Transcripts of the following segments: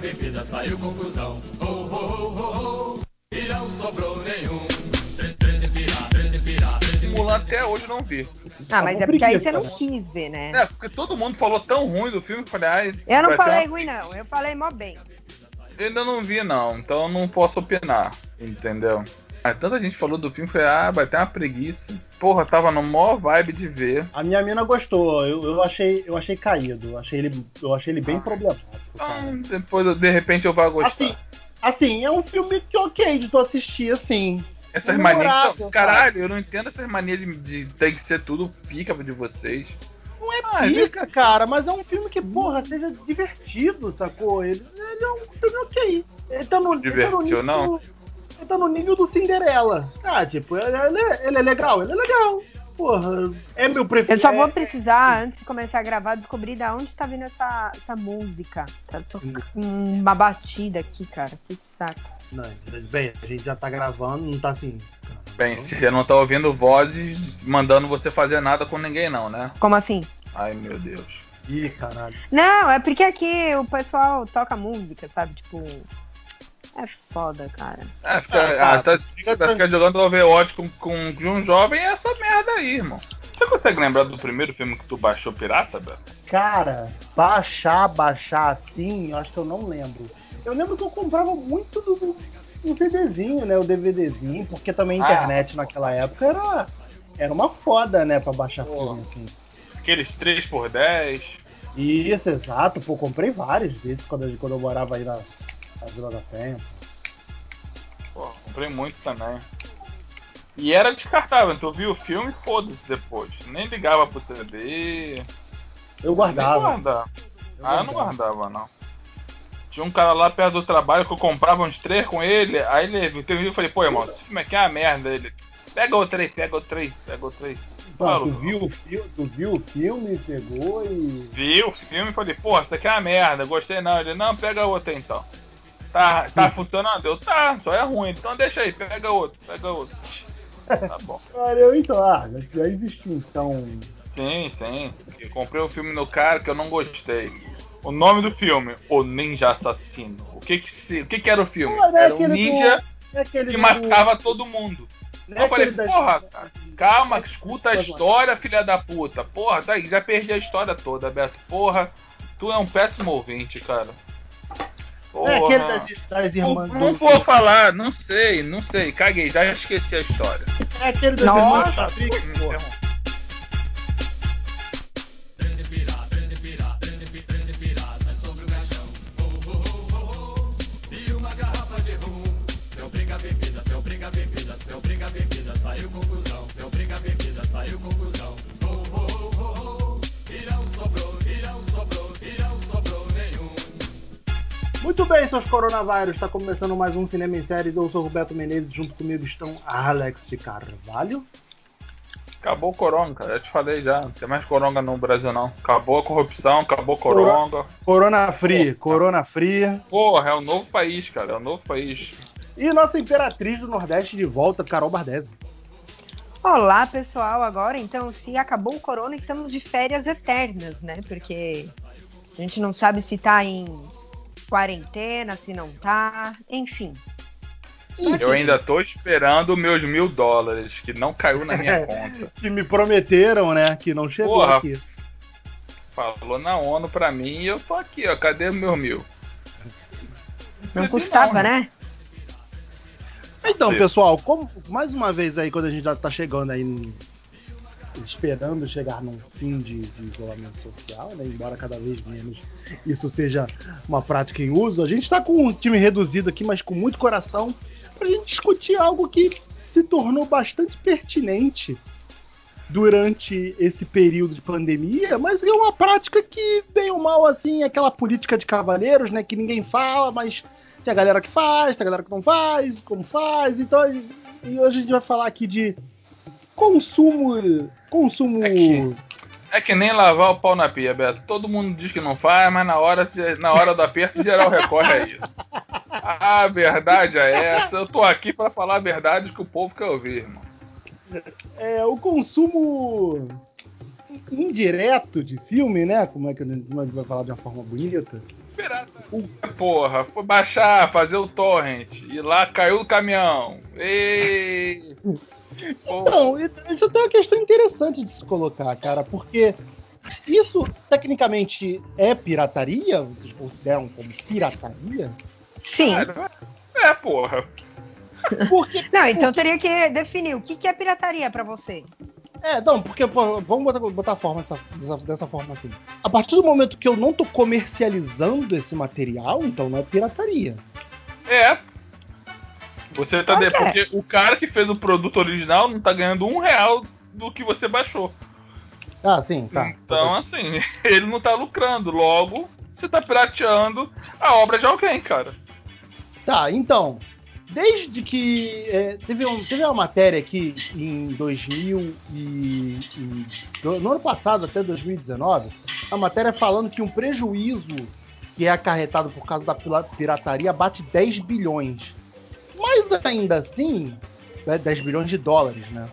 bebida, saiu confusão. Oh, oh, oh, oh, oh. E não sobrou nenhum. Mulan até hoje não vi. Ah, mas é porque aí você não quis ver, né? É, porque todo mundo falou tão ruim do filme que eu falei, ai. Eu não falei ruim, não. Eu falei mó bem. Eu ainda não vi, não, então eu não posso opinar, entendeu? Aí tanta gente falou do filme, falei, ah, vai ter uma preguiça. Porra, tava no maior vibe de ver. A minha mina gostou, eu, eu achei, eu achei caído, eu achei ele, eu achei ele bem Ah. problemático. Então, depois, eu- de repente, eu vou gostar. Assim, assim, é um filme que ok de tu assistir, assim. Essas manias. Então, caralho, eu não entendo essas manias de, de tem que ser tudo pica de vocês. Não é Ah, pica, cara, mas é um filme que, porra, seja divertido, sacou? Ele, ele é um filme ok. Ele tá no, ele tá no Divertiu, nível, não? Ele tá no nível do Cinderela. Ah, tipo, ele, ele é- ele é legal, ele é legal. Porra, é meu preferido. Eu só vou é- precisar, antes de começar a gravar, descobrir da onde tá vindo essa, essa música. Tá tocando uma batida aqui, cara. Que saco. Não, bem, a gente já tá gravando, não tá assim. Bem, você não tá ouvindo vozes mandando você fazer nada com ninguém, não, né? Como assim? Ai, meu Deus. Ih, caralho. Não, é porque aqui o pessoal toca música, sabe? Tipo. É foda, cara. É, fica, Ah, tá. ah, tá, Fica tá, fica jogando Overwatch com, com de um jovem é essa merda aí, irmão. Você consegue lembrar do primeiro filme que tu baixou pirata, Beto? Cara, baixar, baixar assim, eu acho que eu não lembro. Eu lembro que eu comprava muito do, do, do CDzinho, né? O DVDzinho, porque também a Ah. internet naquela época era, era uma foda, né? Pra baixar Pô. filme, assim. Aqueles 3x10. Isso, exato. Pô, comprei vários desses quando, quando eu morava aí na, na Vila da Penha. Pô, comprei muito também. E era descartável, tu viu o filme, foda-se depois. Nem ligava pro CD. Eu Nem guardava. guardava. Ah, eu não guardava, não. Tinha um cara lá perto do trabalho que eu comprava uns três com ele. Aí ele teve um eu falei, pô, irmão, esse filme aqui é uma merda. Ele, pega o três, pega o três, pega o três. Pô, tu, viu o filme, tu viu o filme, pegou e. Vi o filme e falei, pô, isso aqui é uma merda, gostei não. Ele, não, pega outro aí, então. Tá, tá funcionando? Eu, tá, só é ruim, então deixa aí, pega outro, pega outro. Tá bom. Olha, então, ah, já, já existiu então. Sim, sim. Eu comprei o filme no cara que eu não gostei. O nome do filme, O Ninja Assassino. O que que, se, o que, que era o filme? Não é Era um do- ninja É aquele que do- matava todo mundo. não é eu falei, da- porra, cara, calma, escuta a história, filha da puta. Porra, tá aí, já perdi a história toda, Beto. Porra, tu é um péssimo ouvinte, cara. Porra. É aquele das, das Não, irmãs. não do- vou falar, não sei, não sei. Caguei, já esqueci a história. É aquele das Nossa. irmãs Patrick, Me pô. Muito bem, seus coronavírus, está começando mais um Cinema em Séries. Eu sou o Roberto Menezes, junto comigo estão Alex de Carvalho. Acabou o coronga, cara. Já te falei já. Não tem mais coronga no Brasil, não. Acabou a corrupção, acabou o coronga. Corona Free, Corona Free. Porra, é um novo país, cara. É um novo país. E nossa imperatriz do Nordeste de volta, Carol Bardesi. Olá, pessoal. Agora, então, se acabou o corona, estamos de férias eternas, né? Porque a gente não sabe se tá em quarentena, se não tá. Enfim. Eu ainda tô esperando meus mil dólares, que não caiu na minha conta. Que me prometeram, né? Que não chegou Porra. aqui. Falou na ONU pra mim e eu tô aqui, ó. Cadê meus mil? Não Recebi custava, não, né? Então, pessoal, como mais uma vez aí, quando a gente já tá chegando aí, esperando chegar num fim de, de isolamento social, né? Embora cada vez menos isso seja uma prática em uso, a gente tá com um time reduzido aqui, mas com muito coração, pra gente discutir algo que se tornou bastante pertinente durante esse período de pandemia, mas é uma prática que, bem ou mal, assim, aquela política de cavaleiros, né? Que ninguém fala, mas tem a galera que faz, tem a galera que não faz, como faz. Então, e hoje a gente vai falar aqui de consumo. Consumo. É que- É que nem lavar o pau na pia, Beto. Todo mundo diz que não faz, mas na hora, na hora do aperto, geral recorre a isso. A verdade é essa. Eu tô aqui pra falar a verdade que o povo quer ouvir, irmão. É, o consumo indireto de filme, né? Como é que a gente vai falar de uma forma bonita? pirata. Porra, foi baixar, fazer o torrent. E lá caiu o caminhão. Ei! Então, isso tem uma questão interessante de se colocar, cara, porque isso tecnicamente é pirataria? Vocês consideram como pirataria? Sim. É, porra. Porque, não, então teria que definir o que, que é pirataria para você. É, não, porque pô, vamos botar, botar a forma dessa, dessa, forma assim. A partir do momento que eu não tô comercializando esse material, então não é pirataria. É. Você tá okay. porque o cara que fez o produto original não tá ganhando um real do que você baixou. Ah, sim, tá. Então, assim, ele não tá lucrando. Logo, você tá pirateando a obra de alguém, cara. Tá, então, desde que é, teve, um, teve uma matéria aqui em 2000 e, e, no ano passado até 2019, a matéria falando que um prejuízo que é acarretado por causa da pirataria bate 10 bilhões. Mas ainda assim, 10 né, bilhões de dólares, né?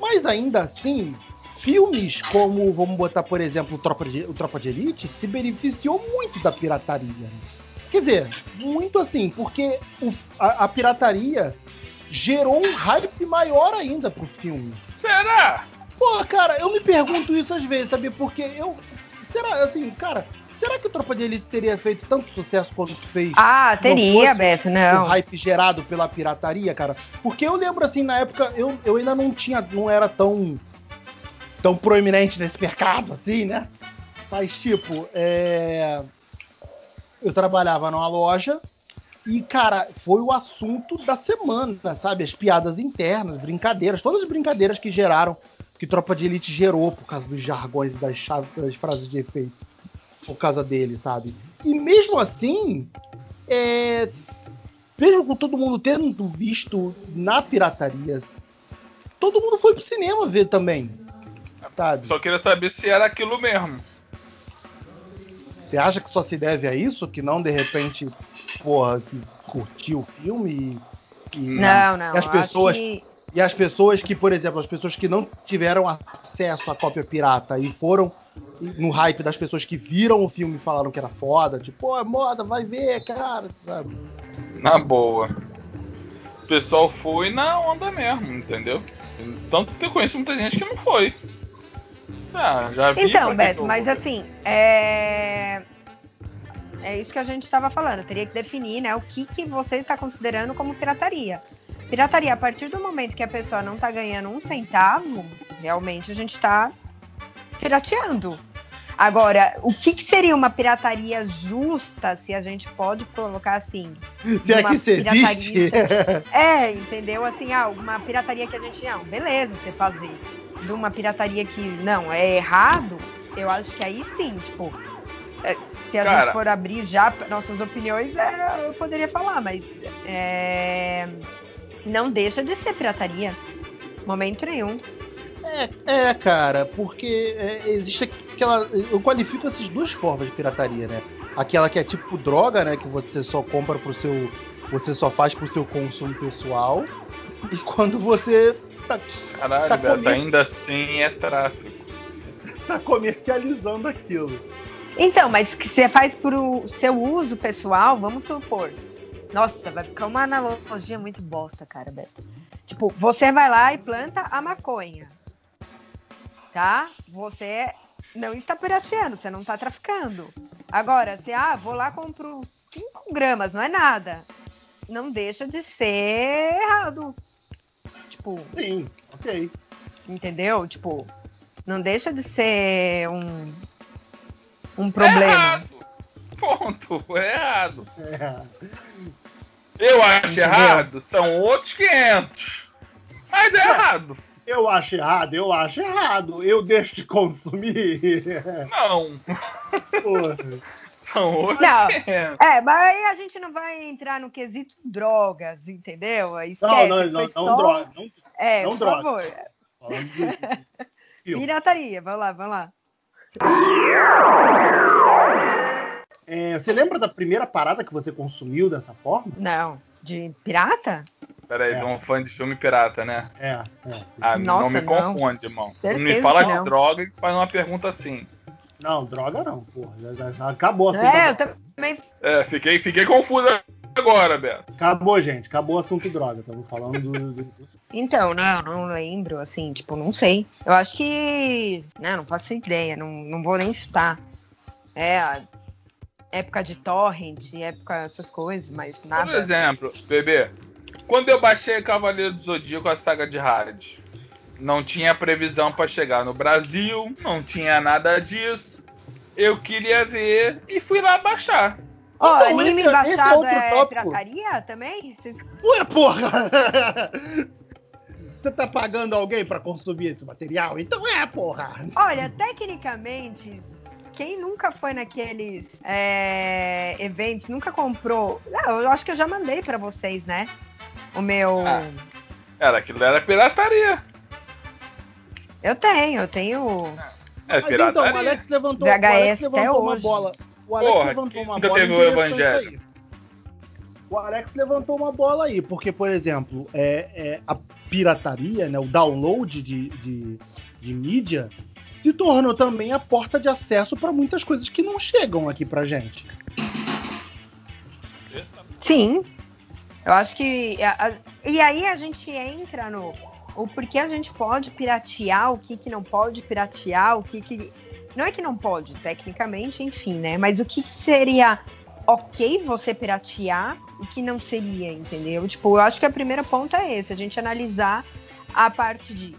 Mas ainda assim, filmes como, vamos botar por exemplo, o Tropa de, o Tropa de Elite, se beneficiou muito da pirataria. Quer dizer, muito assim, porque o, a, a, pirataria gerou um hype maior ainda pro filme. Será? Pô, cara, eu me pergunto isso às vezes, sabe? Porque eu. Será, assim, cara, será que o Tropa de Elite teria feito tanto sucesso quanto fez? Ah, teria, não Beto, não. O hype gerado pela pirataria, cara. Porque eu lembro, assim, na época, eu, eu ainda não tinha. não era tão. tão proeminente nesse mercado, assim, né? Mas, tipo, é eu trabalhava numa loja e, cara, foi o assunto da semana, sabe? As piadas internas, brincadeiras, todas as brincadeiras que geraram, que Tropa de Elite gerou por causa dos jargões e das, das frases de efeito, por causa dele, sabe? E mesmo assim, é, mesmo com todo mundo tendo visto na pirataria, todo mundo foi pro cinema ver também, sabe? Só queria saber se era aquilo mesmo. Você acha que só se deve a isso? Que não, de repente, porra, que curtiu o filme e, não, não. E as pessoas. Que... E as pessoas que, por exemplo, as pessoas que não tiveram acesso à cópia pirata e foram no hype das pessoas que viram o filme e falaram que era foda, tipo, pô, é moda, vai ver, cara, sabe? Na boa. O pessoal foi na onda mesmo, entendeu? Tanto que eu conheço muita gente que não foi. Ah, já vi então, Beto, mas assim, é... é isso que a gente estava falando. Eu teria que definir, né, o que, que você está considerando como pirataria. Pirataria, a partir do momento que a pessoa não está ganhando um centavo, realmente a gente está pirateando. Agora, o que, que, seria uma pirataria justa, se a gente pode colocar assim? Se é que você existe. É, entendeu? Assim, ah, uma pirataria que a gente. Não, beleza, você fazer de uma pirataria que não é errado, eu acho que aí sim, tipo, é, se a Cara, gente for abrir já nossas opiniões, é, eu poderia falar, mas é, não deixa de ser pirataria, momento nenhum. É, é cara, porque é, existe aquela. Eu qualifico essas duas formas de pirataria, né? Aquela que é tipo droga, né? Que você só compra pro seu. Você só faz pro seu consumo pessoal. E quando você Tá, Caralho, tá Beto, ainda assim é tráfico. Tá comercializando aquilo. Então, mas que você faz pro seu uso pessoal, vamos supor. Nossa, vai ficar uma analogia muito bosta, cara, Beto. Tipo, você vai lá e planta a maconha. Tá? Você não está pirateando, você não está traficando. Agora, você, ah, vou lá compro 5 gramas, não é nada. Não deixa de ser errado. Tipo. Sim, ok. Entendeu? Tipo, não deixa de ser um. Um problema. É errado. Ponto, é errado. É. Eu acho Entendeu? errado, são outros 500. Mas é errado. Eu acho errado, eu acho errado. Eu deixo de consumir. Não. Porra. São outros não, 500. É, mas aí a gente não vai entrar no quesito drogas, entendeu? Esquece, não, não, não, só... não droga. Não, é, não por droga. favor. Pirataria, vamos lá, vamos lá. É, você lembra da primeira parada que você consumiu dessa forma? Não. De pirata? Peraí, é. de um fã de filme pirata, né? É. é. Ah, Nossa, não me não. confunde, irmão. Certeza não me fala de droga e faz uma pergunta assim. Não, droga não, porra. Já, já- já acabou assunto. É, eu também. É, fiquei, fiquei confuso agora, Beto. Acabou, gente. Acabou o assunto droga. Estamos falando do. do- Então, não, não lembro, assim, tipo, não sei. Eu acho que. Não, não faço ideia, não, não vou nem citar. É, a época de torrent, época essas coisas, mas Por nada. exemplo, bebê, quando eu baixei Cavaleiro do Zodíaco, a saga de Hades, não tinha previsão pra chegar no Brasil, não tinha nada disso. Eu queria ver e fui lá baixar. Ó, Então, anime esse- esse é baixado outro é tópico. pirataria também? Vocês- Ué, porra! Você tá pagando alguém pra consumir esse material? Então é, porra! Olha, tecnicamente, quem nunca foi naqueles é, eventos, nunca comprou. Não, eu acho que eu já mandei pra vocês, né? O meu. Ah. Era aquilo era pirataria. Eu tenho, eu tenho. É Mas pirataria. então, o Alex levantou, VHS o Alex até levantou uma hoje. bola. O Alex Porra, levantou uma bola. teve o Evangelho? aí. O Alex levantou uma bola aí, porque, por exemplo, é, é, a pirataria, né, o download de, de, de mídia, se tornou também a porta de acesso para muitas coisas que não chegam aqui pra gente. Sim. Eu acho que. e aí a gente entra no. O porquê a gente pode piratear, o que, que não pode piratear, o que, que. Não é que não pode, tecnicamente, enfim, né? Mas o que, que seria ok você piratear e que não seria, entendeu? Tipo, eu acho que a primeira ponta é esse, a gente analisar a parte de.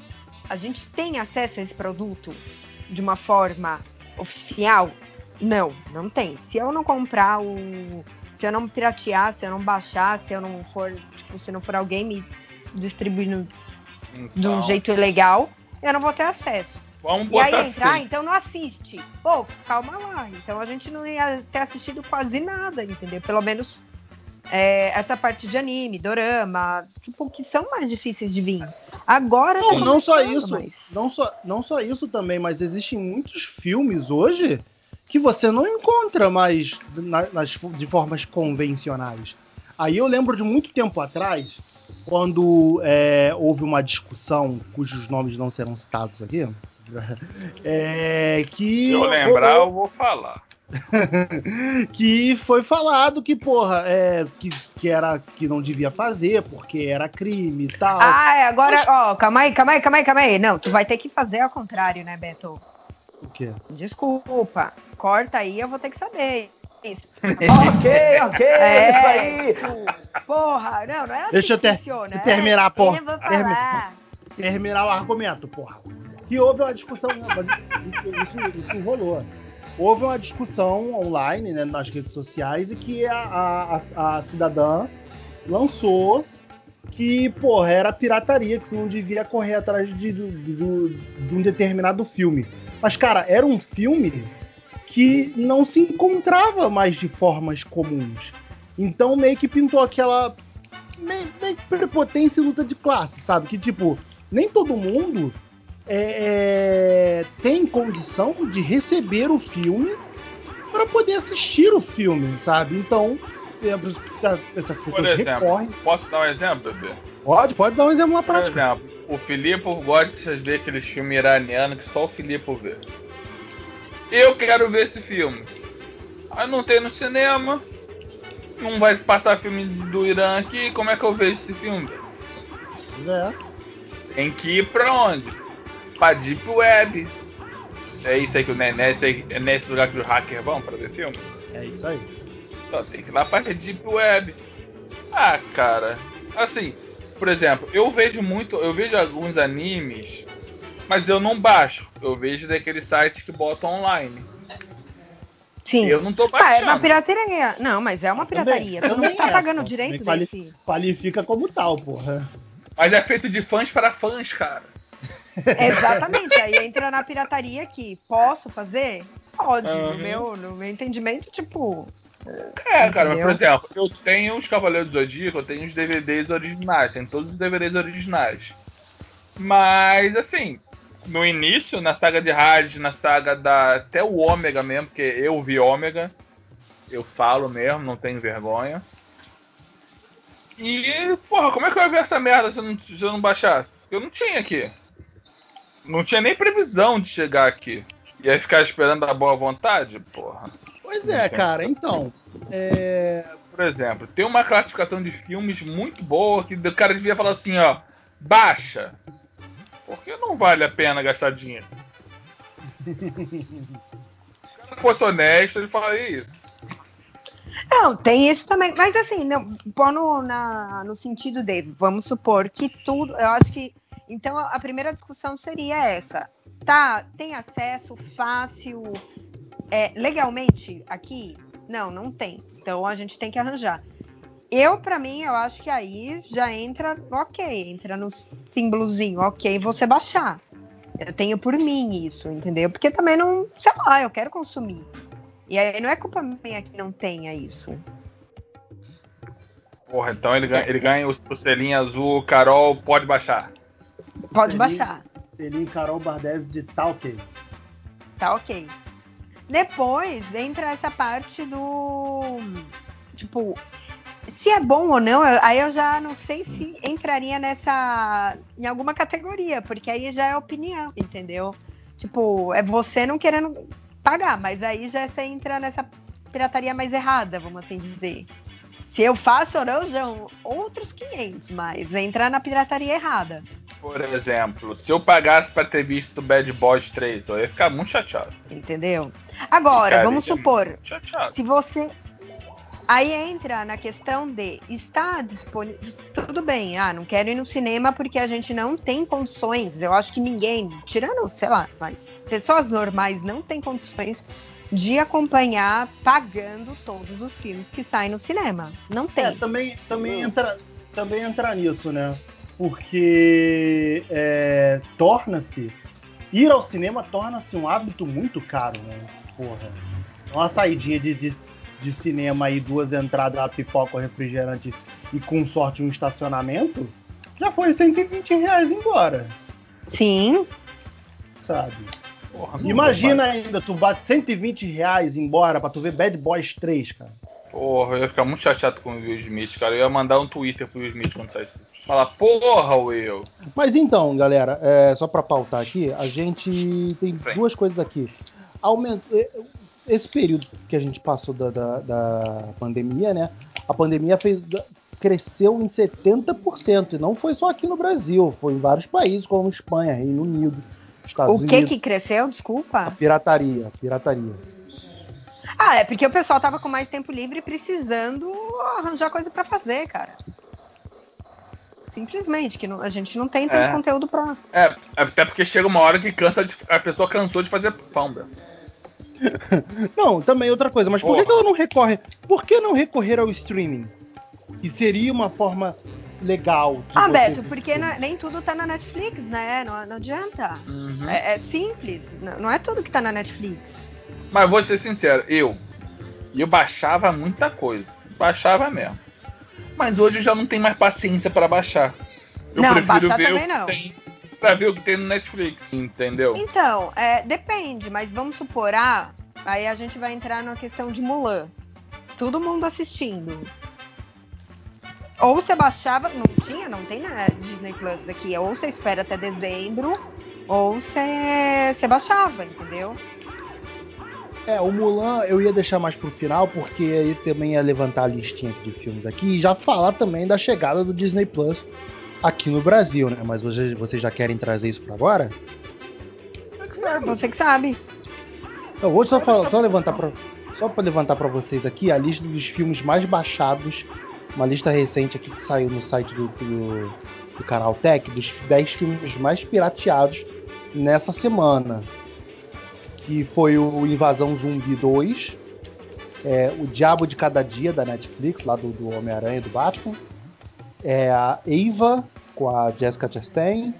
A gente tem acesso a esse produto de uma forma oficial? Não, não tem. Se eu não comprar o se eu não piratear, se eu não baixar, se eu não for, tipo, se não for alguém me distribuindo de um Então, jeito ilegal, eu não vou ter acesso. Vamos E aí entrar, assim. então não assiste. Pô, calma lá. Então a gente não ia ter assistido quase nada, entendeu? Pelo menos é, essa parte de anime, dorama, tipo, que são mais difíceis de vir. Agora Não, não só isso. mas- Não só, não só isso também, mas existem muitos filmes hoje que você não encontra mais na- nas, de formas convencionais. Aí eu lembro de muito tempo atrás, quando é, houve uma discussão, cujos nomes não serão citados aqui, é, que Se eu lembrar, eu vou falar. que foi falado que, porra, é, que, que era que não devia fazer, porque era crime e tal. Ah, é, agora, ó, calma aí, calma aí, calma aí, calma aí. Não, tu vai ter que fazer ao contrário, né, Beto? O quê? Desculpa. Corta aí, eu vou ter que saber. Isso. Ok, ok, É, isso aí. Porra, não, não é assim Deixa eu ter- funciona. terminar, é, porra. Eu vou Termi- falar. terminar o argumento, porra. Que houve uma discussão, mas isso- isso rolou. Houve uma discussão online, né, nas redes sociais, e que a, a, a- cidadã lançou que, porra, era pirataria, que você não devia correr atrás de, do- do- de um determinado filme. Mas, cara, era um filme que não se encontrava mais de formas comuns. Então meio que pintou aquela meio, meio prepotência e luta de classe, sabe? Que tipo, nem todo mundo é, é, tem condição de receber o filme para poder assistir o filme, sabe? Então, essa- Por exemplo, recorrem. posso dar um exemplo, bebê? Pode, pode dar um exemplo na Por prática. exemplo, o Filipe gosta de ver aqueles filmes iranianos que só o Filipe vê. Eu quero ver esse filme. Aí não tem no cinema. Não vai passar filme do Irã aqui. Como é que eu vejo esse filme? Pois é. Tem que ir pra onde? Pra Deep Web. É isso aí que o é nesse, é nesse lugar que os hackers vão pra ver filme? É isso aí. Então tem que ir lá pra Deep Web. Ah, cara. Assim, por exemplo, eu vejo muito. Eu vejo alguns animes, mas eu não baixo. Eu vejo daqueles sites que botam online. Sim. Eu não tô Ah, baixando. é uma pirataria. Não, mas é uma pirataria. também não tá é, pagando pô. direito Também desse. Qualifica como tal, porra. Mas é feito de fãs para fãs, cara. Exatamente. Aí entra na pirataria que posso fazer? Pode. Uhum. No, meu, no meu entendimento, tipo. É, cara, mas por Entendeu? exemplo, eu tenho os Cavaleiros do Zodíaco, eu tenho os DVDs originais, tem todos os DVDs originais. Mas, assim, no início, na saga de Hades, na saga da. Até o Ômega mesmo, porque eu vi Ômega, eu falo mesmo, não tenho vergonha. E, porra, como é que eu ia ver essa merda se eu não, se eu não baixasse? Eu não tinha aqui. Não tinha nem previsão de chegar aqui. Ia ficar esperando a boa vontade? Porra. Pois é, cara, então. É... Por exemplo, tem uma classificação de filmes muito boa que o cara devia falar assim, ó, baixa. Porque não vale a pena gastar dinheiro. Se fosse honesto, ele falaria isso. Não, tem isso também. Mas assim, não, pondo na, no sentido de, vamos supor que tudo. Eu acho que. Então a primeira discussão seria essa. Tá, tem acesso fácil é, legalmente aqui? Não, não tem. Então a gente tem que arranjar. Eu, para mim, eu acho que aí já entra, ok, entra no símbolozinho, ok, você baixar. Eu tenho por mim isso, entendeu? Porque também não, sei lá, eu quero consumir. E aí não é culpa minha que não tenha isso. Porra, então ele ganha, ele ganha o, o selinho azul, Carol, pode baixar. Pode baixar. Selinho Carol Bardez de tá ok. Tá ok. Depois entra essa parte do. Tipo, se é bom ou não, aí eu já não sei se entraria nessa. em alguma categoria, porque aí já é opinião, entendeu? Tipo, é você não querendo pagar, mas aí já você entra nessa pirataria mais errada, vamos assim dizer. Se eu faço ou não, já são outros 500, mas entrar na pirataria errada. Por exemplo, se eu pagasse pra ter visto Bad Boys 3, eu ia ficar muito chateado. Entendeu? Agora, Ficaria vamos supor, se você. Aí entra na questão de está disponível. Tudo bem, ah, não quero ir no cinema porque a gente não tem condições. Eu acho que ninguém, tirando, sei lá, mas pessoas normais não têm condições de acompanhar pagando todos os filmes que saem no cinema. Não tem. É, também, também, entra, também entra nisso, né? Porque é, torna-se. Ir ao cinema torna-se um hábito muito caro, né? Porra. Uma saidinha de, de, de cinema aí, duas entradas, a pipoca, o refrigerante e com sorte um estacionamento, já foi 120 reais embora, Sim, sabe? Porra, Imagina ainda, tu bate 120 reais embora pra tu ver Bad Boys 3, cara. Porra, eu ia ficar muito chateado com o Will Smith, cara. Eu ia mandar um Twitter pro Will Smith quando saísse. Falar, porra, Will. Mas então, galera, é, só pra pautar aqui, a gente tem Bem. duas coisas aqui. Aument... eh, Esse período que a gente passou da, da, da pandemia, né? A pandemia fez, cresceu em 70%. E não foi só aqui no Brasil, foi em vários países, como Espanha, Reino Unido, Estados o que Unidos. que cresceu? A Desculpa. pirataria, pirataria. Ah, é porque o pessoal tava com mais tempo livre e precisando arranjar coisa pra fazer, cara. Simplesmente, que não- a gente não tem tanto É. conteúdo pra. É, até porque chega uma hora que cansa de, a pessoa cansou de fazer famba. Não, também outra coisa, mas por que, Porra. ela não recorre? Por que não recorrer ao streaming? Que seria uma forma legal. de Ah, Beto, porque não é- nem tudo tá na Netflix, né? Não, não adianta. Uhum. É, é simples, não não é tudo que tá na Netflix. Mas vou ser sincero, eu. Eu baixava muita coisa. Baixava mesmo. Mas hoje eu já não tenho mais paciência pra baixar. Eu Não, prefiro baixar ver também não. tem. Pra ver o que tem no Netflix, entendeu? Então, é, depende, mas vamos supor, ah, aí a gente vai entrar na questão de Mulan. Todo mundo assistindo. Ou você baixava, não tinha, não tem na Disney Plus aqui. Ou você espera até dezembro, ou você, você baixava, entendeu? É, o Mulan eu ia deixar mais pro final, porque aí também ia levantar a listinha aqui de filmes aqui e já falar também da chegada do Disney Plus aqui no Brasil, né? Mas vocês, vocês já querem trazer isso pra agora? Você que sabe. Eu vou só, falar- só levantar pra, só para levantar para vocês aqui a lista dos filmes mais baixados, uma lista recente aqui que saiu no site do, do, do canal Tech, dos 10 filmes mais pirateados nessa semana. Que foi o Invasão Zumbi 2, é, O Diabo de Cada Dia da Netflix, lá do, do Homem-Aranha e do Batman, é, a Eva com a Jessica Chastain,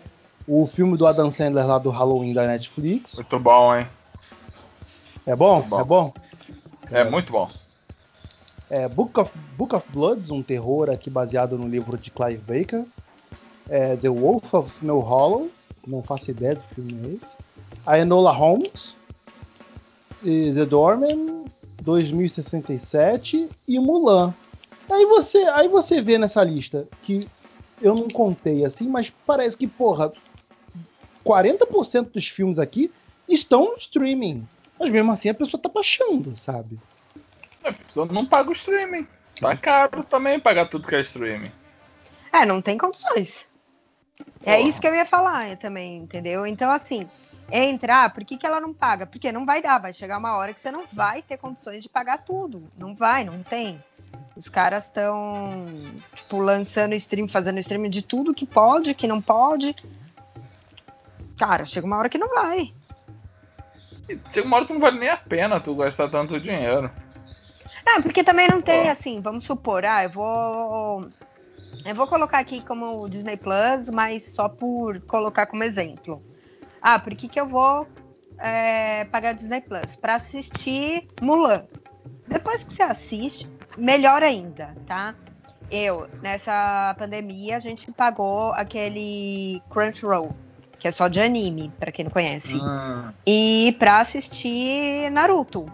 o filme do Adam Sandler lá do Halloween da Netflix. Muito bom, hein? É bom? Bom. É bom? É muito bom. É, Book, of, Book of Bloods, um terror aqui baseado no livro de Clive Baker. É, The Wolf of Snow Hollow, não faço ideia do filme é esse. A Enola Holmes. The Doorman, 2067 e Mulan. Aí você, aí você vê nessa lista que eu não contei assim, mas parece que, porra, 40% dos filmes aqui estão no streaming. Mas mesmo assim a pessoa tá baixando, sabe? A pessoa não paga o streaming. Tá caro também pagar tudo que é streaming. É, não tem condições. É Porra. isso que eu ia falar também, entendeu? Então, assim, entrar, por que, que ela não paga? Porque não vai dar, vai chegar uma hora que você não vai ter condições de pagar tudo. Não vai, não tem. Os caras estão, tipo, lançando stream, fazendo stream de tudo que pode, que não pode. Cara, chega uma hora que não vai. Chega uma hora que não vale nem a pena tu gastar tanto dinheiro. Não, porque também não tem assim, vamos supor, ah, eu vou. Eu vou colocar aqui como o Disney Plus, mas só por colocar como exemplo. Ah, por que, que eu vou é, pagar Disney Plus? Pra assistir Mulan. Depois que você assiste, melhor ainda, tá? Eu, nessa pandemia, a gente pagou aquele Crunchyroll, que é só de anime, pra quem não conhece Hum, e pra assistir Naruto.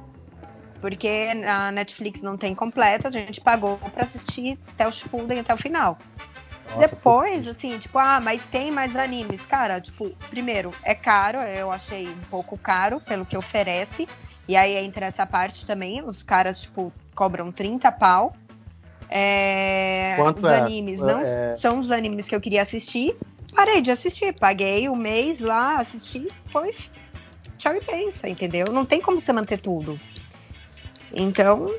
Porque na Netflix não tem completo, a gente pagou pra assistir até o Shippuden, até o final. Nossa, Depois, assim, tipo, ah, mas tem mais animes. Cara, tipo, primeiro, é caro, eu achei um pouco caro pelo que oferece. E aí entra essa parte também, os caras, tipo, cobram 30 pau. É, Quanto os é? animes não É. são os animes que eu queria assistir. Parei de assistir, paguei o mês lá, assisti, depois tchau e pensa, entendeu? Não tem como você manter tudo. Então,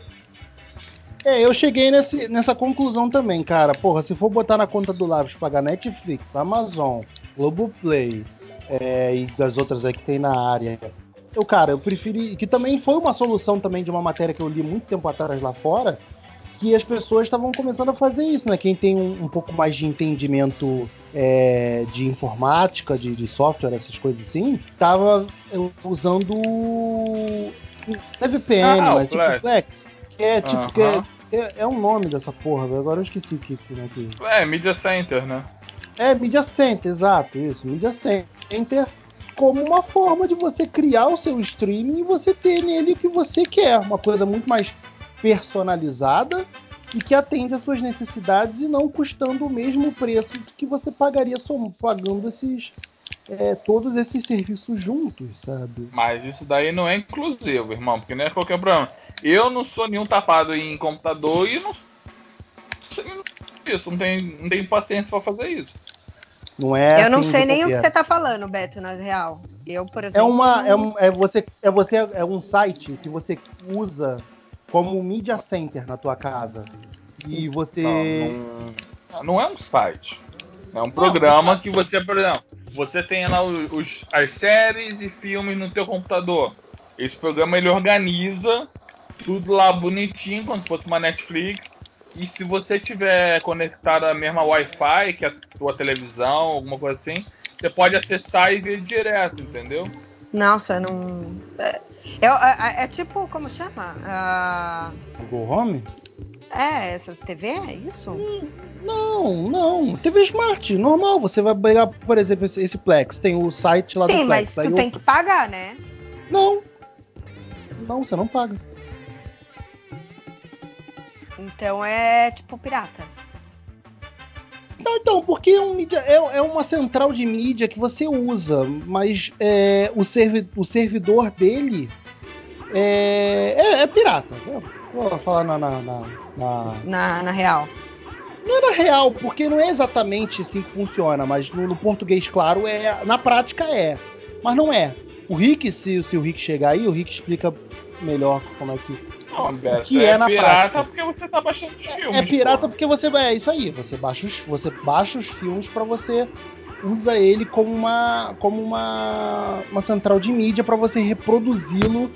É, eu cheguei nesse- nessa conclusão também, cara. Porra, se for botar na conta do Lápis pagar Netflix, Amazon, Globoplay é, e das outras aí que tem na área. Eu, cara, eu preferi. Que também foi uma solução também de uma matéria que eu li muito tempo atrás lá fora. Que as pessoas estavam começando a fazer isso, né? Quem tem um, um pouco mais de entendimento é, de informática, de, de software, essas coisas assim, tava usando. Não é VPN, Ah, o mas tipo Flex. Flex. Que é tipo. que é- é, é um nome dessa porra, velho. Agora eu esqueci o que, que, né, que- É, Media Center, né? É, Media Center, exato, isso. Media Center como uma forma de você criar o seu streaming e você ter nele o que você quer. Uma coisa muito mais personalizada e que atende às suas necessidades e não custando o mesmo preço que você pagaria som- pagando esses é, todos esses serviços juntos, sabe? Mas isso daí não é inclusivo, irmão, porque não é qualquer problema. Eu não sou nenhum tapado em computador e não sei isso, não tenho, não tenho paciência pra fazer isso. Não é eu não assim sei nem o que qualquer. você tá falando, Beto, na real. Eu, por exemplo. É uma é, um- é você é você é um site que você usa como um media center na tua casa e você Não, não, não é um site. É um programa que você, por exemplo, você tem lá os, as séries e filmes no teu computador. Esse programa ele organiza tudo lá bonitinho, como se fosse uma Netflix. E se você tiver conectado à mesma Wi-Fi que a tua televisão, alguma coisa assim, você pode acessar e ver direto, entendeu? Nossa, não. É, eu- é- é tipo, como chama? Ah, Google Home? É, essas TV, é isso? Não, não. TV Smart, normal. Você vai pegar, por exemplo, esse, esse Plex. Tem o site lá Sim, do mas Plex. aí tu eu- tem que pagar, né? Não. Não, você não paga. Então é tipo pirata. Não, então, porque é, um mídia- é, é uma central de mídia que você usa, mas é, o, servi- o servidor dele é, é, é pirata. Eu Vou falar na, na, na- na- Na, na real. Não era real, porque não é exatamente assim que funciona, mas no, no português, claro, é. Na prática é. Mas não é. O Rick, se, se o Rick chegar aí, o Rick explica melhor como é que. Não, Beto, que é, é na pirata prática? porque você tá baixando os filmes. É pirata pô. porque você vai. É isso aí. Você baixa os, você baixa os filmes pra você. Usa ele como uma, como uma, uma central de mídia pra você reproduzi-lo.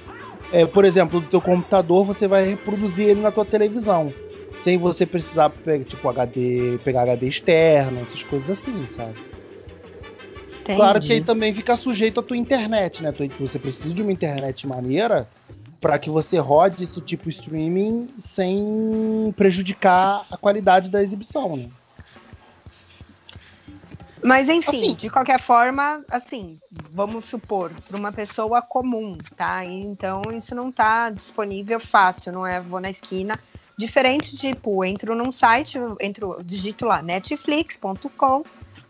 É, por exemplo, do teu computador, você vai reproduzir ele na tua televisão. Sem você precisar pegar, tipo, HD, pegar HD externo, essas coisas assim, sabe? Entendi. Claro que aí também fica sujeito à tua internet, né? Você precisa de uma internet maneira para que você rode esse tipo de streaming sem prejudicar a qualidade da exibição, né? Mas enfim, Assim. de qualquer forma, assim, vamos supor, para uma pessoa comum, tá? Então isso não tá disponível fácil, não é? Vou na esquina. Diferente, tipo, entro num site, entro, digito lá, netflix.com,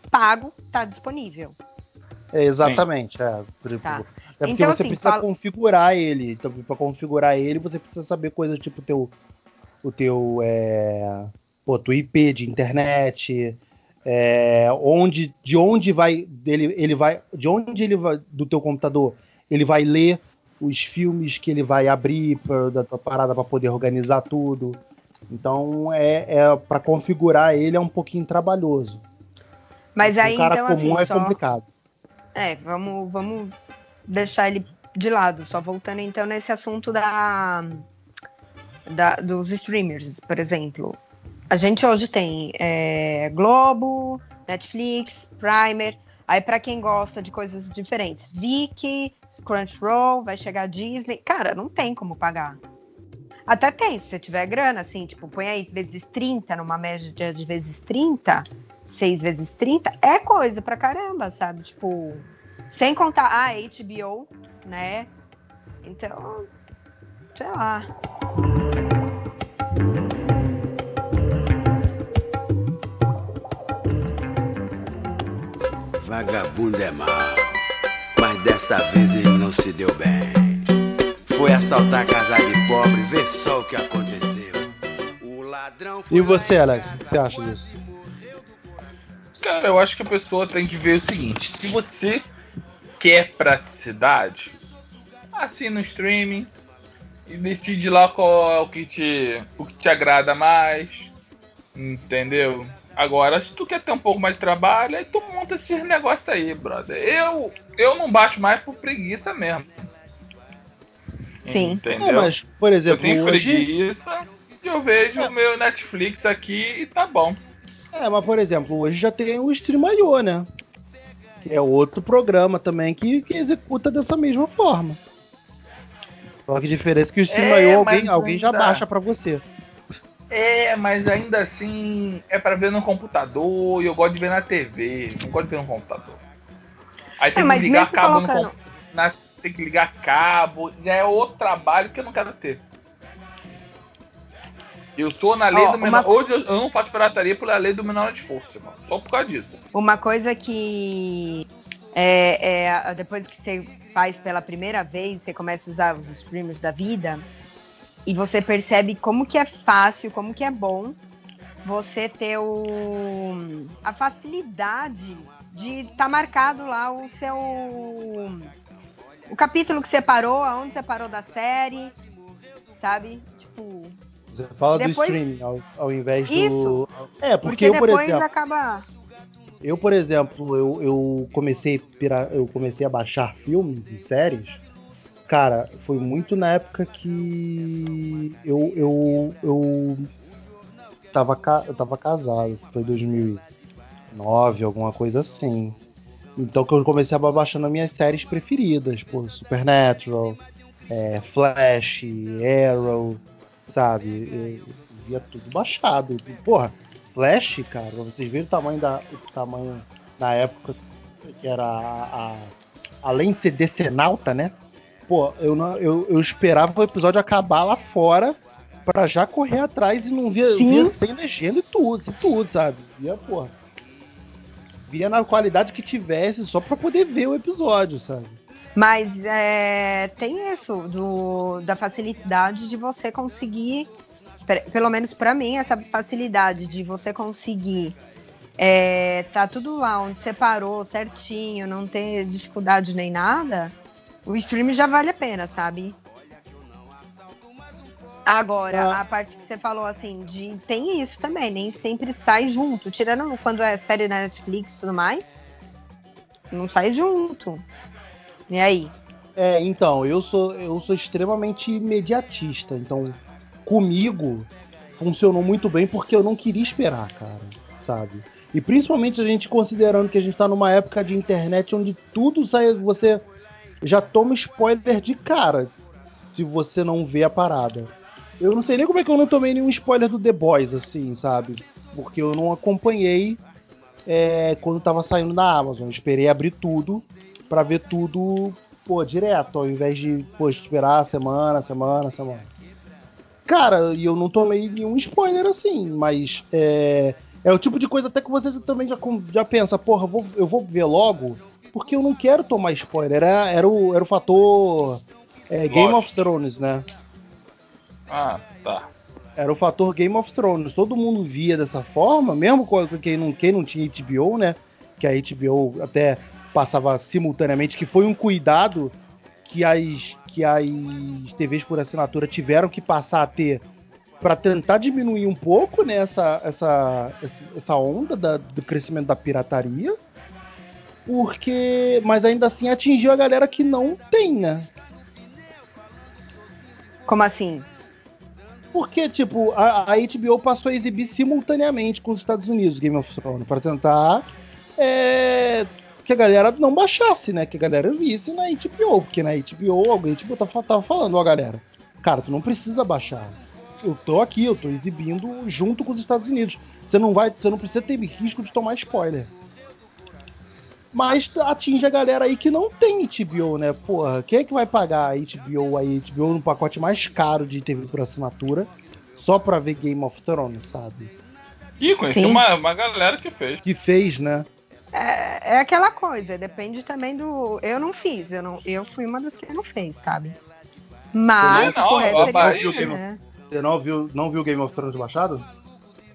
pago, tá disponível. É, exatamente. É, Tá. É porque Então, você assim, precisa fala- configurar ele. Então, pra configurar ele, você precisa saber coisas tipo teu, o teu, é, pô, tua IP de internet, é, onde, de onde vai dele, ele vai, de onde ele vai do teu computador, ele vai ler os filmes que ele vai abrir pra, da tua parada para poder organizar tudo. Então, é, é para configurar ele é um pouquinho trabalhoso. Mas aí, um cara então, comum assim, é só... complicado. É, vamos, vamos deixar ele de lado. Só voltando então nesse assunto da, da- dos streamers, por exemplo. A gente hoje tem é, Globo, Netflix, Primer. Aí pra quem gosta de coisas diferentes, Viki, Crunchyroll, vai chegar Disney. Cara, não tem como pagar. Até tem, se você tiver grana, assim, tipo, põe aí vezes 30 numa média de vezes 30, 6 vezes 30, é coisa pra caramba, sabe? Tipo, sem contar a HBO, né? Então, sei lá. Vagabundo é mau, mas dessa vez ele não se deu bem. Foi assaltar a casa de pobre, vê só o que aconteceu. O ladrão foi E você, Alex, o que você acha disso? Cara, eu acho que a pessoa tem que ver o seguinte: se você quer praticidade, assina no streaming e decide lá qual é o que te, o que te agrada mais, entendeu? Agora, se tu quer ter um pouco mais de trabalho, aí tu monta esses negócios aí, brother. Eu, eu não baixo mais por preguiça mesmo. Sim. Entendeu? Não, mas, por eu exemplo, tenho hoje. preguiça e eu vejo o meu Netflix aqui e tá bom. É, mas por exemplo, hoje já tem o Streamaiô, né? Que é outro programa também que, que executa dessa mesma forma. Só que a diferença é que o Streamaiô É, alguém, alguém já ainda- baixa pra você. É, mas ainda assim é pra ver no computador e eu gosto de ver na TV, não gosto de ver no computador. Aí tem É, que ligar cabo colocando- no computador. Tem que ligar cabo, já é outro trabalho que eu não quero ter. Eu sou na lei Ó, do menor. uma- Hoje eu não faço pirataria pela lei do menor esforço, irmão. Só por causa disso. Uma coisa que é, é, depois que você faz pela primeira vez, você começa a usar os streamers da vida e você percebe como que é fácil, como que é bom você ter o, a facilidade de estar tá marcado lá o seu o capítulo que você parou, aonde você parou da série, sabe? Tipo, Você fala Depois- do streaming ao, ao invés Isso. do. É, porque, porque eu, por depois exemplo. acaba Eu, por exemplo, eu, eu comecei pira- eu comecei a baixar filmes e séries. Cara, foi muito na época que eu eu, eu tava eu tava casado, foi 2009, alguma coisa assim. Então que eu comecei a baixando as minhas séries preferidas, pô, Supernatural, é, Flash, Arrow, sabe? Eu via tudo baixado. Porra, Flash, cara, vocês verem o tamanho da. O tamanho na época que era a, a- além de ser decenalta, né? Pô, eu, não, eu, eu esperava o episódio acabar lá fora pra já correr atrás e não via, Sim. via sem legenda e tudo, e tudo, sabe? Via, porra. Via na qualidade que tivesse só pra poder ver o episódio, sabe? Mas é, tem isso do, da facilidade de você conseguir, pe- pelo menos pra mim, essa facilidade de você conseguir é, tá tudo lá onde você parou certinho, não ter dificuldade nem nada, o stream já vale a pena, sabe? Agora, Ah. a parte que você falou assim, de tem isso também, nem sempre sai junto. Tirando quando é série da Netflix e tudo mais, não sai junto. E aí? É, então, eu sou, eu sou extremamente imediatista. Então, comigo, funcionou muito bem porque eu não queria esperar, cara, sabe? E principalmente a gente considerando que a gente tá numa época de internet onde tudo sai, você já toma spoiler de cara se você não vê a parada. Eu não sei nem como é que eu não tomei nenhum spoiler do The Boys, assim, sabe? Porque eu não acompanhei é, quando tava saindo na Amazon. Esperei abrir tudo pra ver tudo, pô, direto, ao invés de, pô, esperar semana, semana, semana. Cara, e eu não tomei nenhum spoiler assim, mas é, é o tipo de coisa até que você também já, já pensa, porra, eu vou, eu vou ver logo, porque eu não quero tomar spoiler. Era, era, o, era o fator é, Game of Thrones, né? Ah, tá. Era o fator Game of Thrones. Todo mundo via dessa forma, mesmo com quem não, quem não tinha HBO, né? Que a HBO até passava simultaneamente, que foi um cuidado que as, que as TVs por assinatura tiveram que passar a ter para tentar diminuir um pouco né, essa, essa, essa- essa onda da- do crescimento da pirataria. Porque. Mas ainda assim atingiu a galera que não tem, né? Como assim? Porque, tipo, a, a HBO passou a exibir simultaneamente com os Estados Unidos Game of Thrones para tentar é, que a galera não baixasse, né? Que a galera visse na HBO. Porque na HBO alguém tipo, tava, tava falando, ó, galera, cara, tu não precisa baixar. Eu tô aqui, eu tô exibindo junto com os Estados Unidos. Você não vai, você não precisa ter risco de tomar spoiler. Mas atinge a galera aí que não tem HBO, né? Porra, quem é que vai pagar a HBO aí, HBO no pacote mais caro de TV por assinatura, só pra ver Game of Thrones, sabe? Ih, conheci uma, uma galera que fez. Que fez, né? É, é aquela coisa, depende também do. Eu não fiz, eu, não, eu fui uma das que não fez, sabe? Mas Não, o correto seria. Bahia- né? Você não viu, não viu Game of Thrones baixado?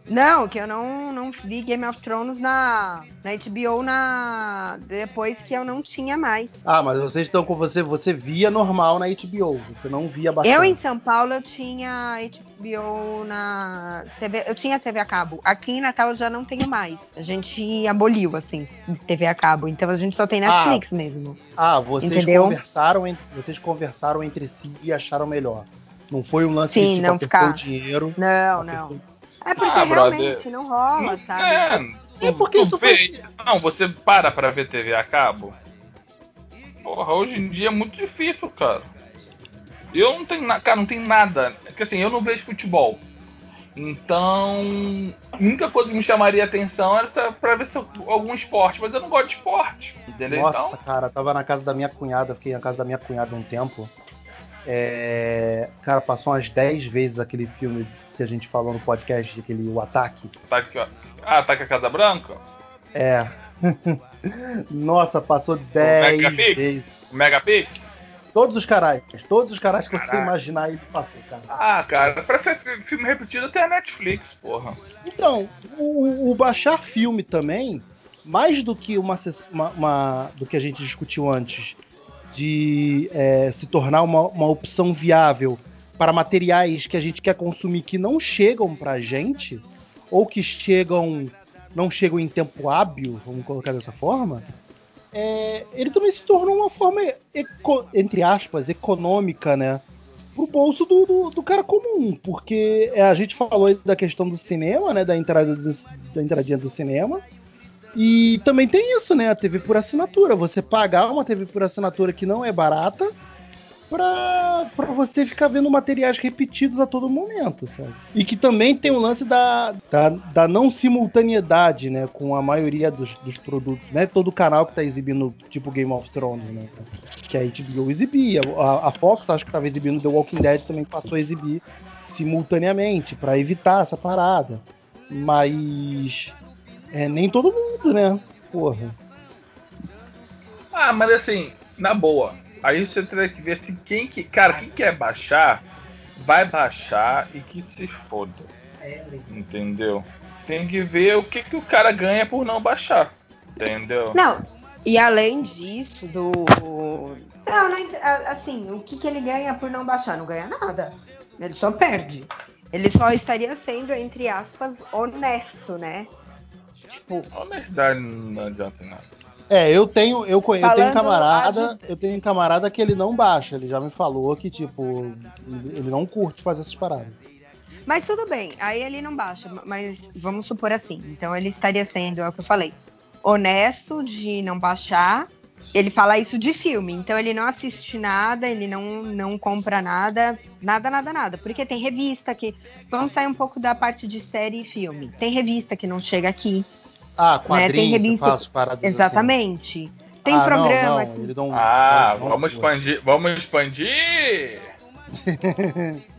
Não, que eu não, não vi Game of Thrones na, na HBO na, depois que eu não tinha mais. Ah, mas vocês estão com você, você via normal na HBO, você não via baixado. Eu em São Paulo eu tinha HBO na TV, eu tinha TV a cabo. Aqui em Natal eu já não tenho mais. A gente aboliu assim TV a cabo, então a gente só tem Ah, Netflix mesmo. Ah, vocês Entendeu? conversaram, en- vocês conversaram entre si e acharam melhor. Não foi um lance Sim, de tipo, não ficar- dinheiro. Não, não. É porque Ah, brother. realmente não rola, sabe? É, É porque tu isso vê- Não, você para pra ver TV a cabo. Porra, hoje em dia é muito difícil, cara. Eu não tenho nada, cara, não tem nada. É que assim, eu não vejo futebol. Então, a única coisa que me chamaria atenção era pra ver se eu- algum esporte, mas eu não gosto de esporte. Entendeu? Nossa, Então, cara, tava na casa da minha cunhada, fiquei na casa da minha cunhada um tempo. É, Cara, passou umas 10 vezes aquele filme que a gente falou no podcast, aquele O Ataque. ataque, ah, ataque a Casa Branca? É. Nossa, passou 10 Megapix? vezes. O Megapix? Todos os caras, todos os caras que você imaginar ele passou, cara. Ah, cara, pra ser fi- filme repetido tem a Netflix, porra. Então, o, o baixar filme também, mais do que uma, uma- uma- do que a gente discutiu antes, de é, se tornar uma, uma opção viável para materiais que a gente quer consumir que não chegam pra gente, ou que chegam não chegam em tempo hábil, vamos colocar dessa forma, é, ele também se tornou uma forma, eco- entre aspas, econômica, né? Pro bolso do, do, do cara comum, porque é, a gente falou da questão do cinema, né? Da entrada do, da entradinha do cinema. E também tem isso, né? A TV por assinatura. Você pagar uma TV por assinatura que não é barata pra, pra você ficar vendo materiais repetidos a todo momento, sabe? E que também tem o lance da, da, da não simultaneidade, né? Com a maioria dos, dos produtos, né? Todo canal que tá exibindo, tipo Game of Thrones, né? Que a HBO exibia. A, a Fox, acho que tava exibindo The Walking Dead, também passou a exibir simultaneamente, pra evitar essa parada. Mas é nem todo mundo, né? Porra. Ah, mas assim, na boa. Aí você teria que ver assim, quem que. Cara, quem quer baixar, vai baixar e que se foda. Entendeu? Tem que ver o que, que o cara ganha por não baixar. Entendeu? Não, e além disso, do. Não, assim, o que, que ele ganha por não baixar? Não ganha nada. Ele só perde. Ele só estaria sendo, entre aspas, honesto, né? Tipo, Honestidade não adianta nada. É, eu tenho, eu, eu tenho camarada, a eu tenho camarada que ele não baixa, ele já me falou que, tipo, ele não curte fazer essas paradas. Mas tudo bem, aí ele não baixa, mas vamos supor assim. Então ele estaria sendo, é o que eu falei, honesto de não baixar. Ele fala isso de filme, então ele não assiste nada, ele não, não compra nada, nada, nada, nada. Porque tem revista que. Vamos sair um pouco da parte de série e filme. Tem revista que não chega aqui. Ah, Né, quadrinhos, tem revista- eu faço paradas assim. Exatamente. Tem Ah, programa não, não, Ah, vamos expandir. Vamos expandir!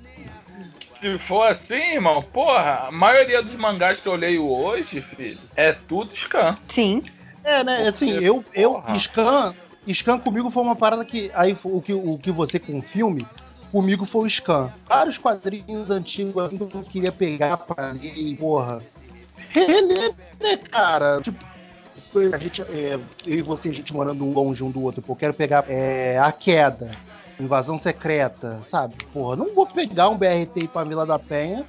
Se for assim, irmão, porra, a maioria dos mangás que eu leio hoje, filho, é tudo scan. Sim. É, né? Assim, Porque, eu, eu porra. Scan, Scan comigo foi uma parada que. Aí o que, o que você com o filme, comigo foi o Scan. Vários quadrinhos antigos assim, que eu queria pegar pra ler porra. Reler, né, cara? Tipo, a gente, é, eu e você, a gente morando longe um do outro, pô, quero pegar é, a queda, invasão secreta, sabe? Porra, não vou pegar um BRT pra Vila da Penha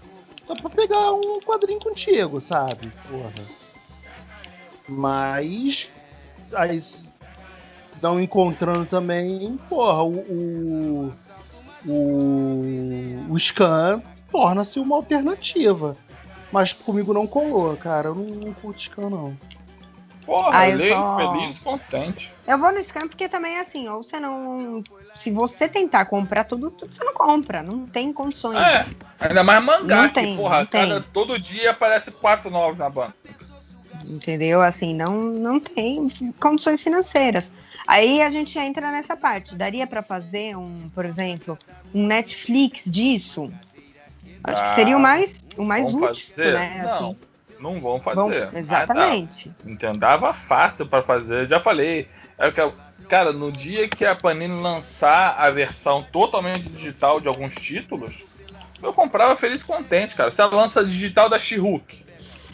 só pra pegar um quadrinho contigo, sabe? Porra. Mas aí não encontrando também, porra, o, o, o, o Scan torna-se uma alternativa. Mas comigo não colou, cara. Eu não, não curto Scan, não. Porra, Ah, eu leio só- feliz, contente. Eu vou no Scan porque também é assim, ou você não. Se você tentar comprar tudo, tudo você não compra. Não tem condições. É, ainda mais mangá, Não que, tem, porra, não cada, tem. todo dia aparece quatro novos na banca. Entendeu? Assim, não, não tem condições financeiras. Aí a gente entra nessa parte. Daria pra fazer um, por exemplo, um Netflix disso? Acho que seria o mais, o mais útil, fazer? né? Não, assim. não vão fazer. Vão- Mas exatamente. Entendeu? Dava fácil pra fazer. Já falei. É que, cara, no dia que a Panini lançar a versão totalmente digital de alguns títulos, eu comprava feliz e contente, cara. Se ela lança digital da She-Hulk,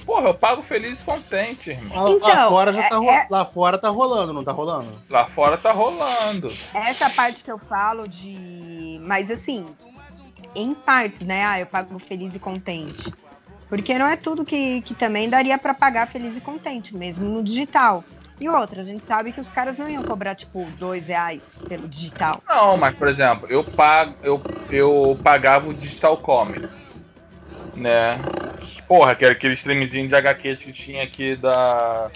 porra, eu pago feliz e contente, irmão. Lá, lá Então, fora já é- tá ro- é- lá fora tá rolando, não tá rolando? Lá fora tá rolando. Essa parte que eu falo de. Mas assim, em partes, né? Ah, eu pago feliz e contente. Porque não é tudo que, que também daria pra pagar feliz e contente, mesmo no digital. E outra, a gente sabe que os caras não iam cobrar, tipo, dois reais pelo digital. Não, mas por exemplo, eu pago, eu, eu pagava o Digital Comics, né? Porra, que era aquele streamzinho de HQs que tinha aqui da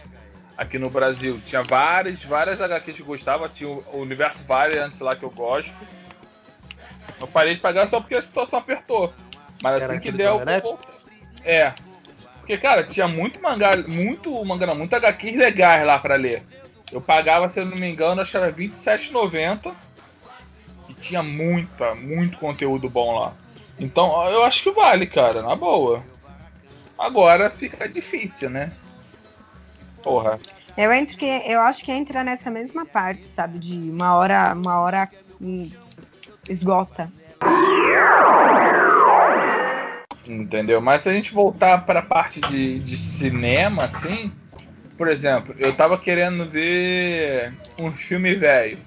aqui no Brasil. Tinha várias, várias HQs que eu gostava, tinha o Universo Variant lá que eu gosto. Eu parei de pagar só porque a situação apertou. Mas Era assim que der, eu vou. É. Porque, cara, tinha muito mangá, muito mangá, não, muito HQs legais lá pra ler. Eu pagava, se eu não me engano, acho que era R$27,90. E tinha muita, muito conteúdo bom lá. Então, eu acho que vale, cara, na boa. Agora fica difícil, né? Porra. Eu entro que eu acho que entra nessa mesma parte, sabe? De uma hora, uma hora hum, esgota. Entendeu? Mas se a gente voltar pra parte de, de cinema, assim, por exemplo, eu tava querendo ver um filme velho.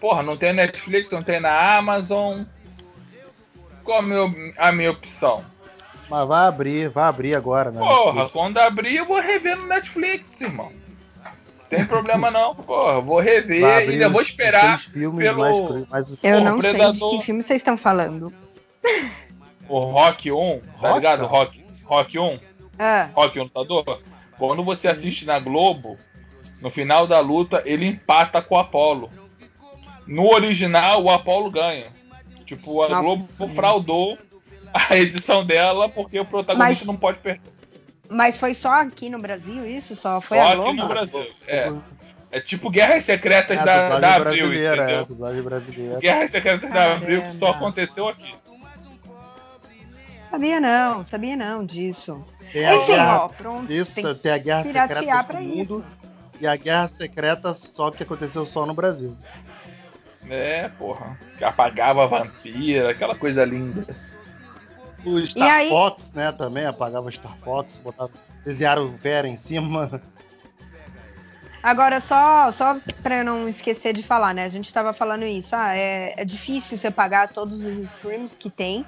Porra, não tem Netflix, não tem na Amazon. Qual a minha, a minha opção? Mas vai abrir, vai abrir agora, né? Porra, Netflix. quando abrir eu vou rever no Netflix, irmão. Tem problema não, porra. Vou rever Vai e abrir ainda vou os esperar filmes pelo- mais, mais Eu Porra, não sei de Predador. que filme vocês estão falando. o Rock 1, tá Rock, ligado? Rock, Rock 1. Ah, Rock, o lutador, quando você assiste na Globo, no final da luta, ele empata com o Apollo. No original, o Apollo ganha. Tipo, a Nossa. Globo fraudou a edição dela porque o protagonista Mas- não pode perder. Mas foi só aqui no Brasil isso? Só foi Só a aqui Globo? no Brasil. É. É tipo Guerras Secretas É, da, da Abril, brasileira, é, entendeu? dublagem brasileira. Guerras Secretas da Abril que só Caramba. aconteceu aqui. Sabia não, sabia não disso. Tem a Enfim, guerra- ó, pronto. Isso, tem tem a guerra secreta piratear do pra mundo isso. e a guerra secreta só que aconteceu só no Brasil. É, porra. Que apagava a vampira, aquela coisa linda. O Star aí- Fox, né, também apagava o Star Fox, botava, desenharam o Vera em cima. Agora, só, só pra eu não esquecer de falar, né? A gente tava falando isso. Ah, é, é difícil você pagar todos os streams que tem.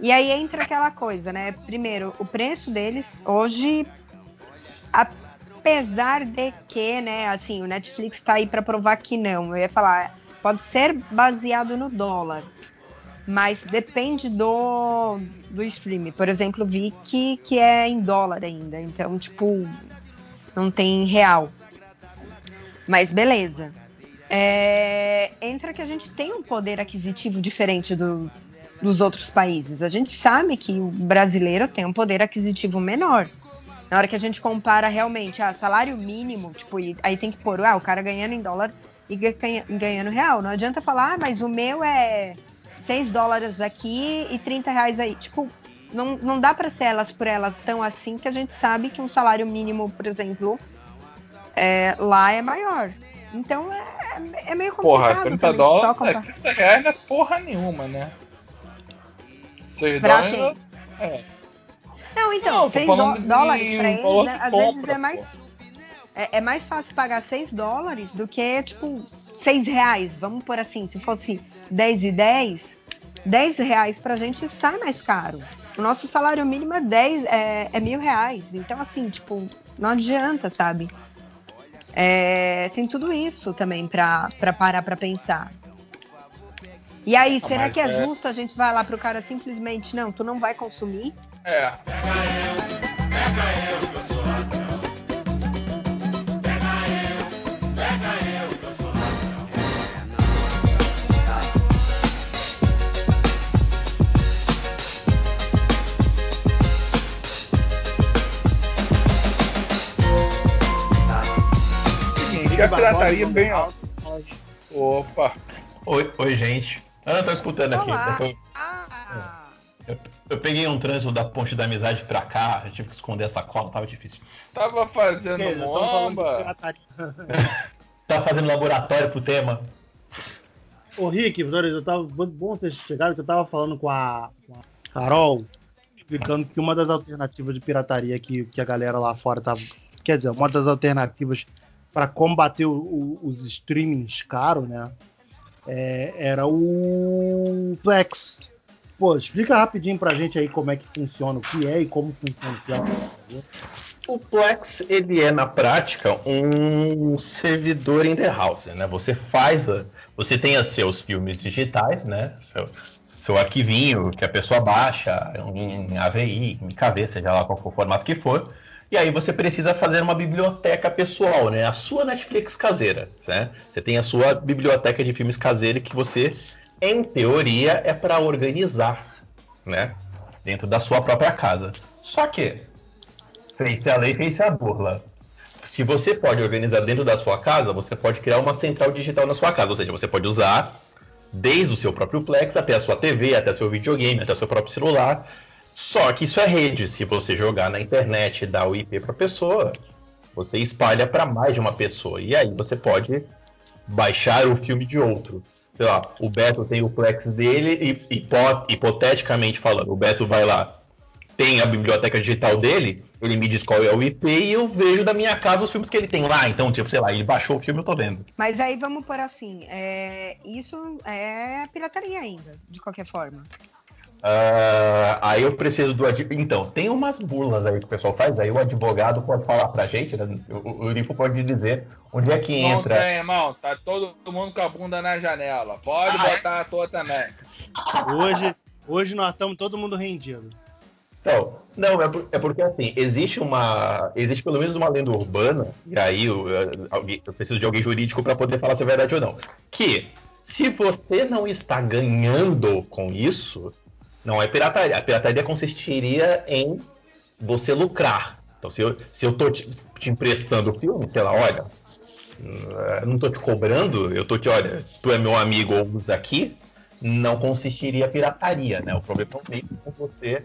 E aí entra aquela coisa, né? Primeiro, o preço deles hoje, apesar de que, né, assim, o Netflix tá aí pra provar que não. Eu ia falar, pode ser baseado no dólar. Mas depende do, do stream. Por exemplo, vi que, que é em dólar ainda. Então, tipo, não tem real. Mas beleza. É, entra que a gente tem um poder aquisitivo diferente do- dos outros países. A gente sabe que o brasileiro tem um poder aquisitivo menor. Na hora que a gente compara realmente, ah, salário mínimo, tipo, aí tem que pôr, ah, o cara ganhando em dólar e ganha- ganhando real. Não adianta falar, ah, mas o meu é 6 dólares aqui e 30 reais aí. Tipo, não, não dá para ser elas por elas tão assim que a gente sabe que um salário mínimo, por exemplo, é, lá é maior. Então é, é meio Porra, complicado 30 também dólares. É, comprar. 30 reais não é porra nenhuma, né? 6 Pra dólares. É. Não, então, Não, tô 6 falando de dólares pra eles, né, às compra, vezes é mais. É, é mais fácil pagar 6 dólares do que, tipo, 6 reais. Vamos por assim, se fosse 10 e 10, 10 reais pra gente sai mais caro. O nosso salário mínimo é 10, é, é mil reais. Então, assim, tipo, não adianta, sabe? É, tem tudo isso também pra, pra parar pra pensar. E aí, Ah, será que é, é- justo a gente vai lá pro cara simplesmente, não, tu não vai consumir? É. Seguinte, a pirataria bem. Opa! Oi, oi, gente. Eu não tô escutando aqui. Olá. Eu, Ah, eu- eu peguei um trânsito da ponte da amizade pra cá, eu tive que esconder essa cola, tava difícil. Tava fazendo Que, bomba. Tava fazendo laboratório pro tema. Ô Rick, eu tava. Bom ter chegado, que eu tava falando com a, com a Carol, explicando que uma das alternativas de pirataria que, que a galera lá fora tava. Quer dizer, uma das alternativas para combater o- o- os streamings caros, né? é, era o Plex. Pô, explica rapidinho pra gente aí como é que funciona, o que é e como funciona o Plex. O Plex, ele é na prática um servidor in the house, né? Você faz, você tem os seus filmes digitais, né? Seu, seu arquivinho que a pessoa baixa em AVI, em KV, seja lá qual for o formato que for. E aí você precisa fazer uma biblioteca pessoal, né? A sua Netflix caseira, né? Você tem a sua biblioteca de filmes caseira que você, em teoria, é para organizar, né? Dentro da sua própria casa. Só que fez a lei, fez a burla. Se você pode organizar dentro da sua casa, você pode criar uma central digital na sua casa. Ou seja, você pode usar desde o seu próprio Plex até a sua TV, até seu videogame, até o seu próprio celular. Só que isso é rede. Se você jogar na internet e dar o IP para pessoa, você espalha para mais de uma pessoa. E aí você pode baixar o filme de outro. Sei lá, o Beto tem o Plex dele e hipo- hipoteticamente falando, o Beto vai lá, tem a biblioteca digital dele, ele me diz qual é o IP e eu vejo da minha casa os filmes que ele tem lá. Então, tipo, sei lá, ele baixou o filme, eu tô vendo. mas aí vamos por assim, é, isso é pirataria ainda, de qualquer forma. Ah, aí eu preciso do advogado. Então, tem umas burlas aí que o pessoal faz, aí o advogado pode falar pra gente, né? O, o Lipo pode dizer onde é que Não entra. tem, irmão. Tá todo mundo com a bunda na janela. Pode Ah, é? botar a tua também. Hoje, hoje nós estamos todo mundo rendido. Então, não, é, por- é porque assim, existe uma. Existe pelo menos uma lenda urbana, e aí eu, eu preciso de alguém jurídico para poder falar se é verdade ou não. Que se você não está ganhando com isso, não é pirataria. A pirataria consistiria em você lucrar. Então, se eu, se eu tô te, te emprestando o filme, sei lá, olha, eh, não tô te cobrando, eu tô te, olha, tu é meu amigo ou usa aqui, não consistiria pirataria, né? O problema é meio com você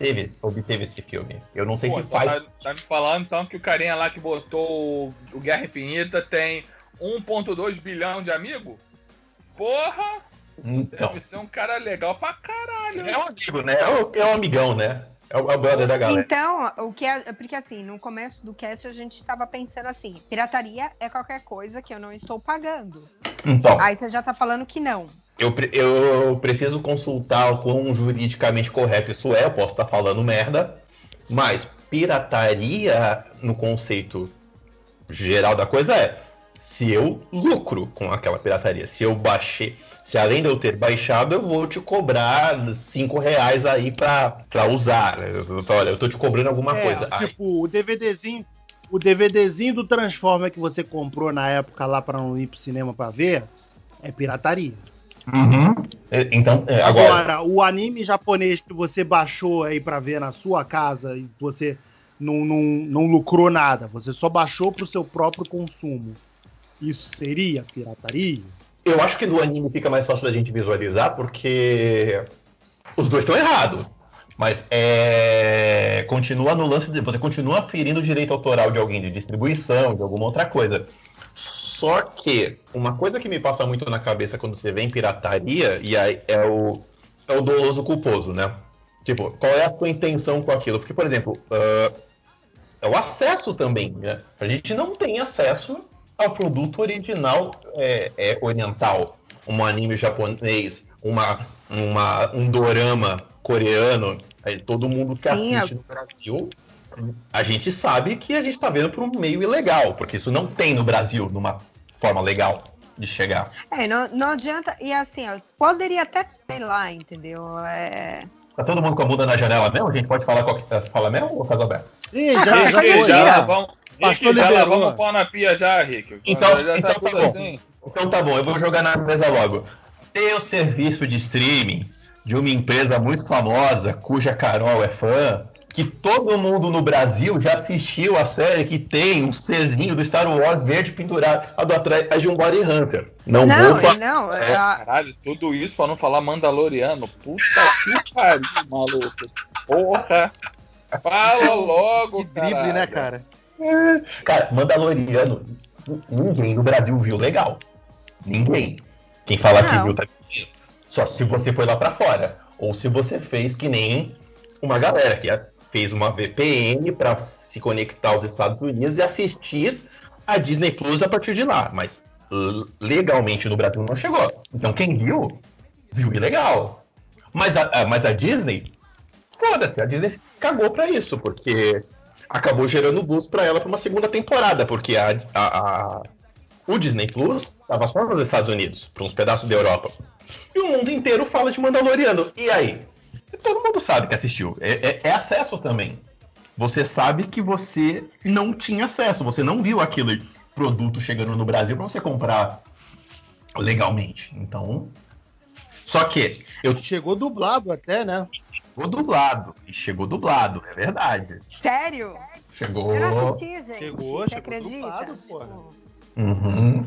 teve, obteve esse filme. Eu não sei Pô, se então faz. tá, tá me falando então que o carinha lá que botou o, o Guerra Infinita tem 1.2 bilhão de amigo? Porra! Então, Deve ser um cara legal pra caralho. é um amigo, né? É um, é um amigão, né? É o, é o brother da galera. Então, o que é, porque assim, no começo do cast a gente estava pensando assim, pirataria é qualquer coisa que eu não estou pagando. Então, Aí você já tá falando que não. eu, eu preciso consultar o quão juridicamente correto isso é. Eu posso estar falando merda, mas pirataria, no conceito geral da coisa, é se eu lucro com aquela pirataria. Se eu baixei, se além de eu ter baixado, eu vou te cobrar 5 reais aí pra, pra usar. Eu, olha, eu tô te cobrando alguma É, coisa. Aí- Tipo, o DVDzinho, o DVDzinho do Transformer que você comprou na época lá pra não ir pro cinema pra ver, é pirataria. Uhum. Então, é, agora. Agora, o anime japonês que você baixou aí pra ver na sua casa e você não, não, não lucrou nada, você só baixou pro seu próprio consumo. Isso seria pirataria? Eu acho que do anime fica mais fácil da gente visualizar porque os dois estão errados. Mas é, continua no lance de. Você continua ferindo o direito autoral de alguém, de distribuição, de alguma outra coisa. Só que uma coisa que me passa muito na cabeça quando você vê em pirataria e aí é o, é o doloso culposo, né? Tipo, qual é a sua intenção com aquilo? Porque, por exemplo, uh, é o acesso também, né? A gente não tem acesso ao produto original é, é oriental. Um anime japonês, uma, uma, um dorama coreano, aí todo mundo que Sim, assiste é- no Brasil, a gente sabe que a gente está vendo por um meio ilegal, porque isso não tem no Brasil numa forma legal de chegar. É, não, não adianta. E assim, ó, poderia até ter lá, entendeu? É... Tá todo mundo com a bunda na janela mesmo? A gente pode falar qualquer, fala mesmo ou faz aberto? Ah, já, cara, já já já. Pastor Rick, já liberou. lavamos o pau na pia já, Rick. Então, já então tá tudo tá bom. assim. Então tá bom, eu vou jogar na mesa logo. Tem o serviço de streaming de uma empresa muito famosa, cuja Carol é fã, que todo mundo no Brasil já assistiu a série que tem um Czinho do Star Wars verde pendurado atrás de um Body Hunter. Não, Não, vou não. É. a- Caralho, tudo isso pra não falar Mandaloriano. Puta que pariu, maluco. Porra. Fala logo, Que drible, né, cara? Cara, Mandaloriano, ninguém no Brasil viu legal. Ninguém. Quem fala que Não. viu tá mentindo. Só se você foi lá pra fora. Ou se você fez que nem uma galera que fez uma VPN pra se conectar aos Estados Unidos e assistir a Disney Plus a partir de lá. Mas legalmente no Brasil não chegou. Então quem viu, viu ilegal. Mas a, a- mas a Disney, foda-se, a Disney cagou pra isso, porque acabou gerando bus pra ela pra uma segunda temporada, porque a, a- a- o Disney Plus tava só nos Estados Unidos, pra uns pedaços da Europa. E o mundo inteiro fala de Mandaloriano. E aí? Todo mundo sabe que assistiu. É, é- é acesso também. Você sabe que você não tinha acesso, você não viu aquele produto chegando no Brasil pra você comprar legalmente. Então. Só que eu Chegou dublado até, né? Chegou dublado. E chegou dublado, é verdade. Sério? Chegou. Eu não assisti, gente. Chegou, Você chegou acredita? dublado, porra. Uhum.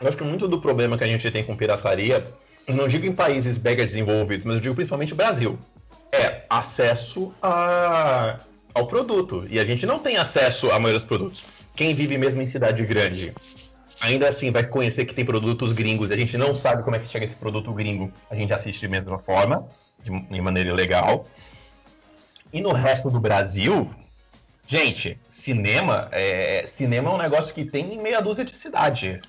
Eu acho que muito do problema que a gente tem com pirataria, eu não digo em países mega desenvolvidos, mas eu digo principalmente o Brasil, é acesso a- ao produto. E a gente não tem acesso à maioria dos produtos. Quem vive mesmo em cidade grande, ainda assim vai conhecer que tem produtos gringos e a gente não sabe como é que chega esse produto gringo. A gente assiste de mesma forma, de, de maneira ilegal. E no resto do Brasil, gente, cinema é, cinema é um negócio que tem em meia dúzia de cidade.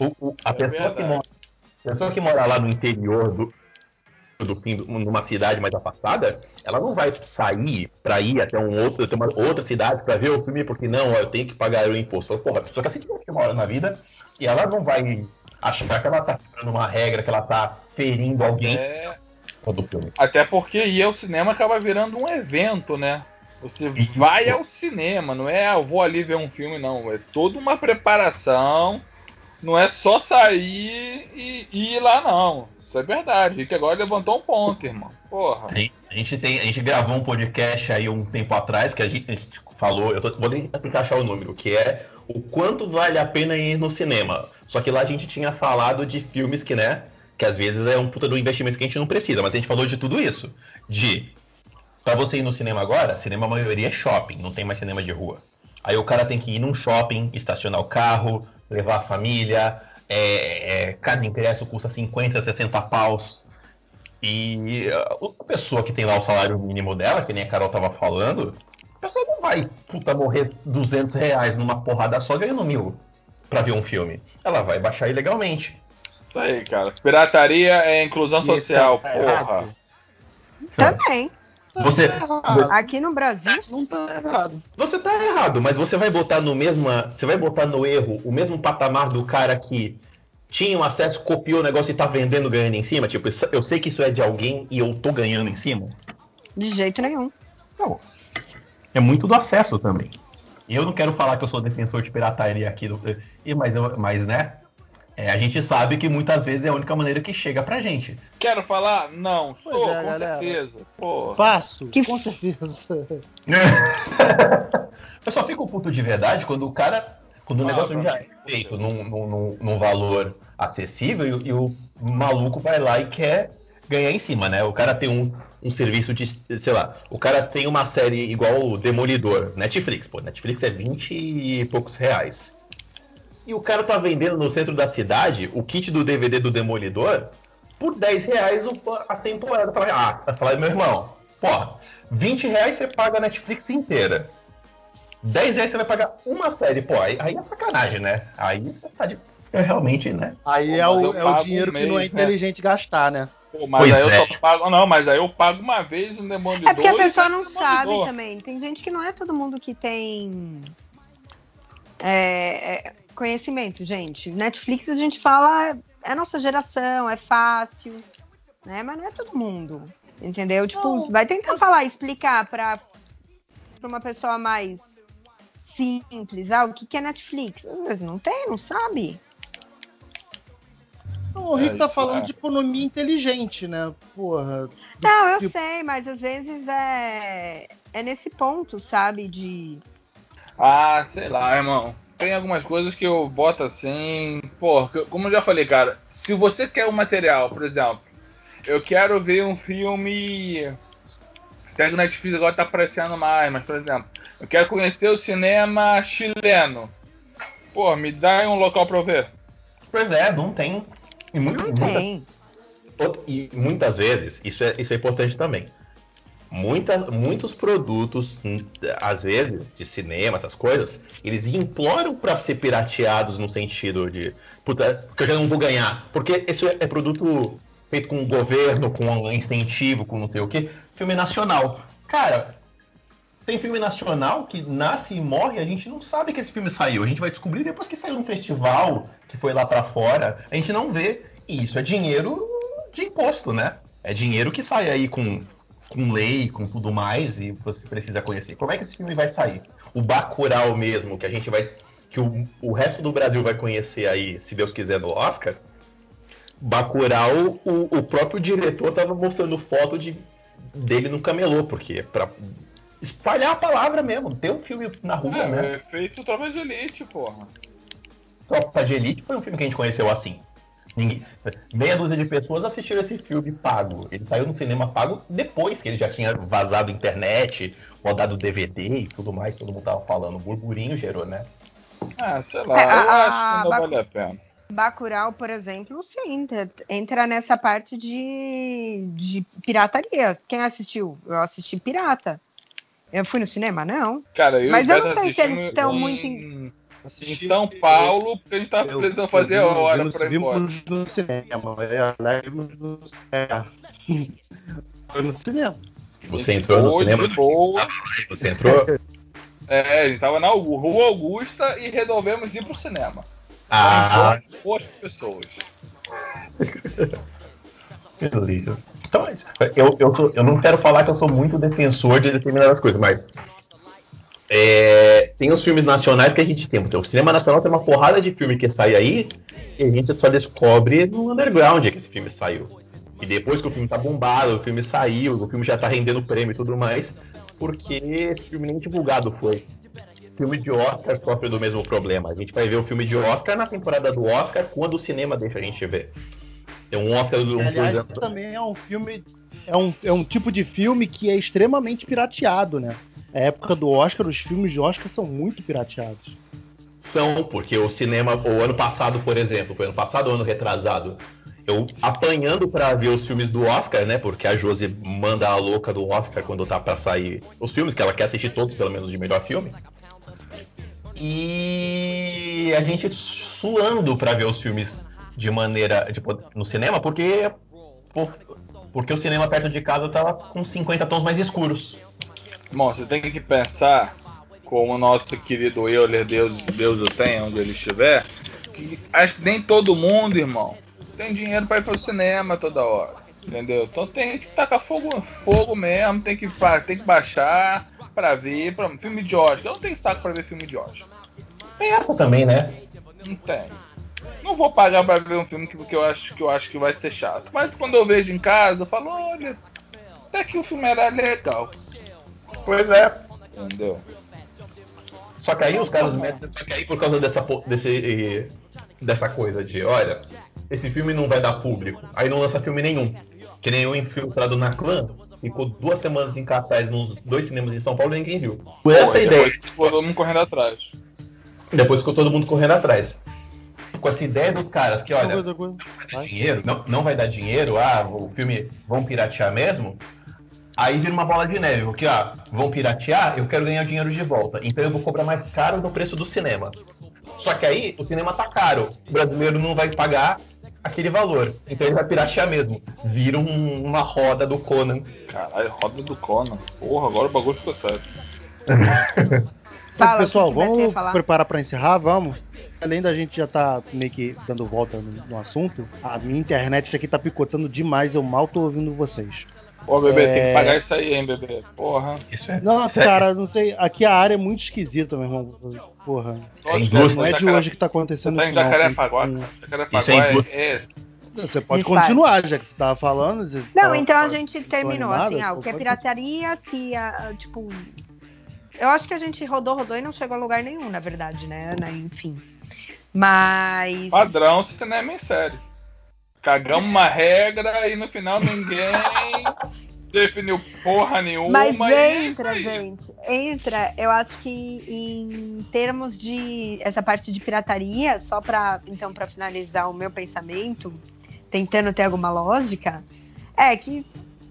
O- o- a, É pessoa que mora, a pessoa que mora lá no interior do, do fim do- numa cidade mais afastada, ela não vai sair para ir até um outro, até uma outra cidade para ver o filme, porque não, ó, eu tenho que pagar o imposto. Porra, a pessoa que assim que mora na vida e ela não vai achar que ela tá quebrando uma regra, que ela tá ferindo alguém É, do filme. até porque ir ao cinema acaba virando um evento, né? Você vai ao cinema, não é ah, eu vou ali ver um filme, não. É toda uma preparação. Não é só sair e, e ir lá, não. Isso é verdade. Rick agora levantou um ponto, irmão. Porra. A gente, tem, a gente gravou um podcast aí um tempo atrás que a gente, a gente falou, eu tô, vou tentar achar o número, que é o quanto vale a pena ir no cinema. Só que lá a gente tinha falado de filmes que, né, que às vezes é um puta do investimento que a gente não precisa, mas a gente falou de tudo isso. De Pra você ir no cinema agora, cinema maioria é shopping, não tem mais cinema de rua. Aí o cara tem que ir num shopping, estacionar o carro, levar a família, é, é, cada ingresso custa 50, 60 paus. E uh, a pessoa que tem lá o salário mínimo dela, que nem a Carol tava falando, a pessoa não vai, puta, morrer 200 reais numa porrada só ganhando mil pra ver um filme. Ela vai baixar ilegalmente. Isso aí, cara. Pirataria é inclusão social, tá porra. Também. Você, Aqui no Brasil, Não tá errado. Você tá errado, mas você vai botar no mesma, você vai botar no erro o mesmo patamar do cara que tinha um acesso, copiou o negócio e tá vendendo ganhando em cima? Tipo, eu sei que isso é de alguém e eu tô ganhando em cima? de jeito nenhum. Não. É muito do acesso também. Eu não quero falar que eu sou defensor de pirataria aqui, mas, eu- mas né? É, a gente sabe que muitas vezes é a única maneira que chega pra gente. Quero falar? Não, Pois sou, é, com galera. certeza. Porra. Faço, Que com certeza. Eu só fico puto de verdade quando o cara. Quando o Ah, negócio já é feito num, num- num- valor acessível e, o- e o maluco vai lá e quer ganhar em cima, né? O cara tem um, um serviço de, sei lá, o cara tem uma série igual o Demolidor, Netflix, pô, Netflix é 20 e poucos reais. E o cara tá vendendo no centro da cidade o kit do DVD do Demolidor por 10 reais o- a temporada. Fala, ah, eu falei, meu irmão, porra, 20 reais você paga a Netflix inteira. 10 reais você vai pagar uma série, pô, aí, aí é sacanagem, né? Aí você tá de. É realmente, né? Aí Pô, é mas o, eu é o dinheiro um que não é mês, né? inteligente gastar, né? Pô, mas Pois aí eu é. só pago. Não, mas aí eu pago uma vez um demolidor. É porque a pessoa não sabe também. Tem gente que não é todo mundo que tem é, é, conhecimento, gente. Netflix a gente fala, é nossa geração, é fácil, né? Mas não é todo mundo, entendeu? Tipo, vai tentar falar, explicar pra, pra uma pessoa mais simples, ah, o que, que é Netflix? Às vezes não tem, não sabe. Não, o Rico É, tá falando é. de economia inteligente, né? Porra. Não, eu tipo- sei, mas às vezes é, é nesse ponto, sabe? De. Ah, sei lá, irmão. Tem algumas coisas que eu boto assim. Pô, como eu já falei, cara, se você quer um material, por exemplo, eu quero ver um filme. Até que o Netflix agora tá aparecendo mais, mas por exemplo, eu quero conhecer o cinema chileno. Pô, me dá um local pra eu ver. Pois é, não tem. E, mu- Não muita- tem. E muitas vezes, isso é, isso é importante também. Muita, muitos produtos, hum, às vezes, de cinema, essas coisas, eles imploram para ser pirateados no sentido de, puta, porque eu já não vou ganhar. Porque esse é produto feito com o governo, com incentivo, com não sei o que, filme nacional. Cara, tem filme nacional que nasce e morre, a gente não sabe que esse filme saiu. A gente vai descobrir depois que saiu no festival, que foi lá pra fora. A gente não vê. E isso é dinheiro de imposto, né? É dinheiro que sai aí com, com lei, com tudo mais, e você precisa conhecer. Como é que esse filme vai sair? O Bacurau mesmo, que a gente vai. que o, o resto do Brasil vai conhecer aí, se Deus quiser, no Oscar. Bacurau, o, o próprio diretor tava mostrando foto de, dele no camelô, porque pra espalhar a palavra mesmo, ter um filme na rua, É, né? é feito Tropa de Elite, porra. Tropa de Elite foi um filme que a gente conheceu assim. Ninguém, meia dúzia de pessoas assistiram esse filme pago. Ele saiu no cinema pago depois que ele já tinha vazado internet, rodado DVD e tudo mais, todo mundo tava falando. O burburinho gerou, né? Ah, sei lá, É, a- eu acho que a Bacu- vale a pena. Bacurau, por exemplo, sim, entra, entra nessa parte de, de pirataria. Quem assistiu? Eu assisti pirata. Eu fui no cinema? Não. Cara, eu Mas eu não sei se eles estão em- muito em São Paulo, porque a gente tava Eu- precisando eu fazer a hora pra ir embora. vimos no cinema. É, né, vimos no é. Foi no cinema. Você entrou no cinema, de boa. você entrou. É, a gente tava na Rua Augusta e resolvemos ir pro cinema. Ah, Boas pessoas. beleza. Então, eu, eu, sou- eu não quero falar que eu sou muito defensor de determinadas coisas, mas é, tem os filmes nacionais que a gente tem. Então, o cinema nacional tem uma porrada de filme que sai aí e a gente só descobre no underground que esse filme saiu. E depois que o filme tá bombado, o filme saiu, o filme já tá rendendo prêmio e tudo mais, porque esse filme nem divulgado foi. filme de Oscar sofre do mesmo problema. A gente vai ver o filme de Oscar na temporada do Oscar quando o cinema deixa a gente ver. Tem um Oscar do um Aliás, também é um filme. É um, é um tipo de filme que é extremamente pirateado, né? A época do Oscar, os filmes de Oscar são muito pirateados. São, porque o cinema, o ano passado, por exemplo, foi ano passado ou ano retrasado, eu apanhando pra ver os filmes do Oscar, né? Porque a Josi manda a louca do Oscar quando tá pra sair os filmes, que ela quer assistir todos, pelo menos, de melhor filme. E a gente suando pra ver os filmes de maneira. Tipo, no cinema, porque. Porque o cinema perto de casa tava com 50 tons mais escuros. Irmão, você tem que pensar, como o nosso querido Euler, Deus, Deus o tenha, onde ele estiver, que acho que nem todo mundo, irmão, tem dinheiro pra ir pro cinema toda hora. Entendeu? Então tem que tacar fogo, fogo mesmo, tem que, tem que baixar pra ver. Pra, filme de Oscar. Eu não tenho saco pra ver filme de Oscar. Tem essa também, né? Não tem. Não vou pagar pra ver um filme que, que eu acho que eu acho que vai ser chato. Mas quando eu vejo em casa, eu falo, olha, até que o filme era legal. Pois é. Entendeu? Só que aí os caras metem. Só que aí por causa dessa, desse, dessa coisa de, olha, esse filme não vai dar público. Aí não lança filme nenhum. Que nem o Infiltrado na Clã. Ficou duas semanas em cartaz nos dois cinemas em São Paulo e ninguém viu. Por essa ideia. depois ficou todo mundo correndo atrás. Depois ficou todo mundo correndo atrás. Com essa ideia dos caras que, olha, coisa. Vai. dinheiro, não, não vai dar dinheiro, ah, o filme vão piratear mesmo. Aí vira uma bola de neve, porque ah, vão piratear, eu quero ganhar dinheiro de volta. Então eu vou cobrar mais caro do preço do cinema. Só que aí o cinema tá caro. O brasileiro não vai pagar aquele valor. Então ele vai piratear mesmo. Vira um- uma roda do Conan. Caralho, roda do Conan. Porra, agora o bagulho ficou sério. Fala, pessoal, vamos preparar pra encerrar? Vamos. Além da gente já tá meio que dando volta no, no assunto, a minha internet aqui tá picotando demais, eu mal tô ouvindo vocês. Pô, bebê, tem É. que pagar isso aí, hein, bebê. Porra. Isso é. Não, isso é- cara, não sei. Aqui a área é muito esquisita, meu irmão. Porra. É indústria. Não é de Jacaré- hoje que tá Você acontecendo tá em isso, não. Jacarepaguá, Tem- cara. Jacarepaguá Isso é é, é- Você pode Dispara. continuar, já que você tava falando. de- Não, tava- então a gente terminou animado, assim, ah, o que é pirataria, se a, tipo. Eu acho que a gente rodou, rodou e não chegou a lugar nenhum, na verdade, né? né, Enfim. Mas. padrão cinema em série. Cagamos uma regra e no final ninguém definiu porra nenhuma. Mas é entra, aí. gente, entra. Eu acho que em termos de essa parte de pirataria, só para então para finalizar o meu pensamento, tentando ter alguma lógica, é que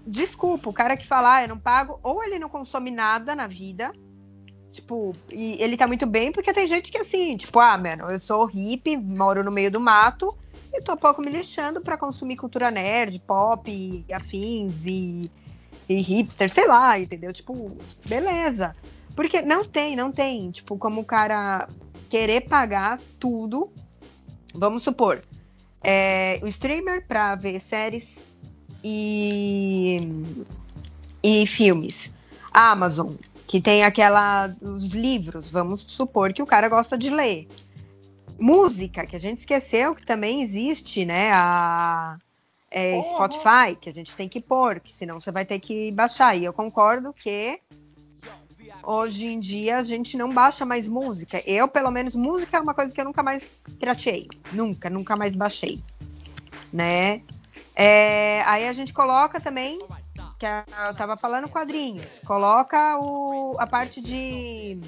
desculpa, o cara que fala, ah, eu não pago, ou ele não consome nada na vida. Tipo, e ele tá muito bem, porque tem gente que é assim, tipo, ah, mano, eu sou hippie, moro no meio do mato, e tô pouco me lixando pra consumir cultura nerd, pop, e afins e e hipster, sei lá, entendeu? Tipo, beleza. Porque não tem, não tem, tipo, como o cara querer pagar tudo. Vamos supor, é, o streamer pra ver séries e, e filmes. A Amazon, que tem aquela. os livros, vamos supor que o cara gosta de ler. Música, que a gente esqueceu que também existe, né? A é. Spotify, que a gente tem que pôr, que senão você vai ter que baixar. E eu concordo que hoje em dia a gente não baixa mais música. Eu, pelo menos, música é uma coisa que eu nunca mais pirateei. Nunca, nunca mais baixei. Né? É, aí a gente coloca também, que eu tava falando quadrinhos, coloca o, a parte de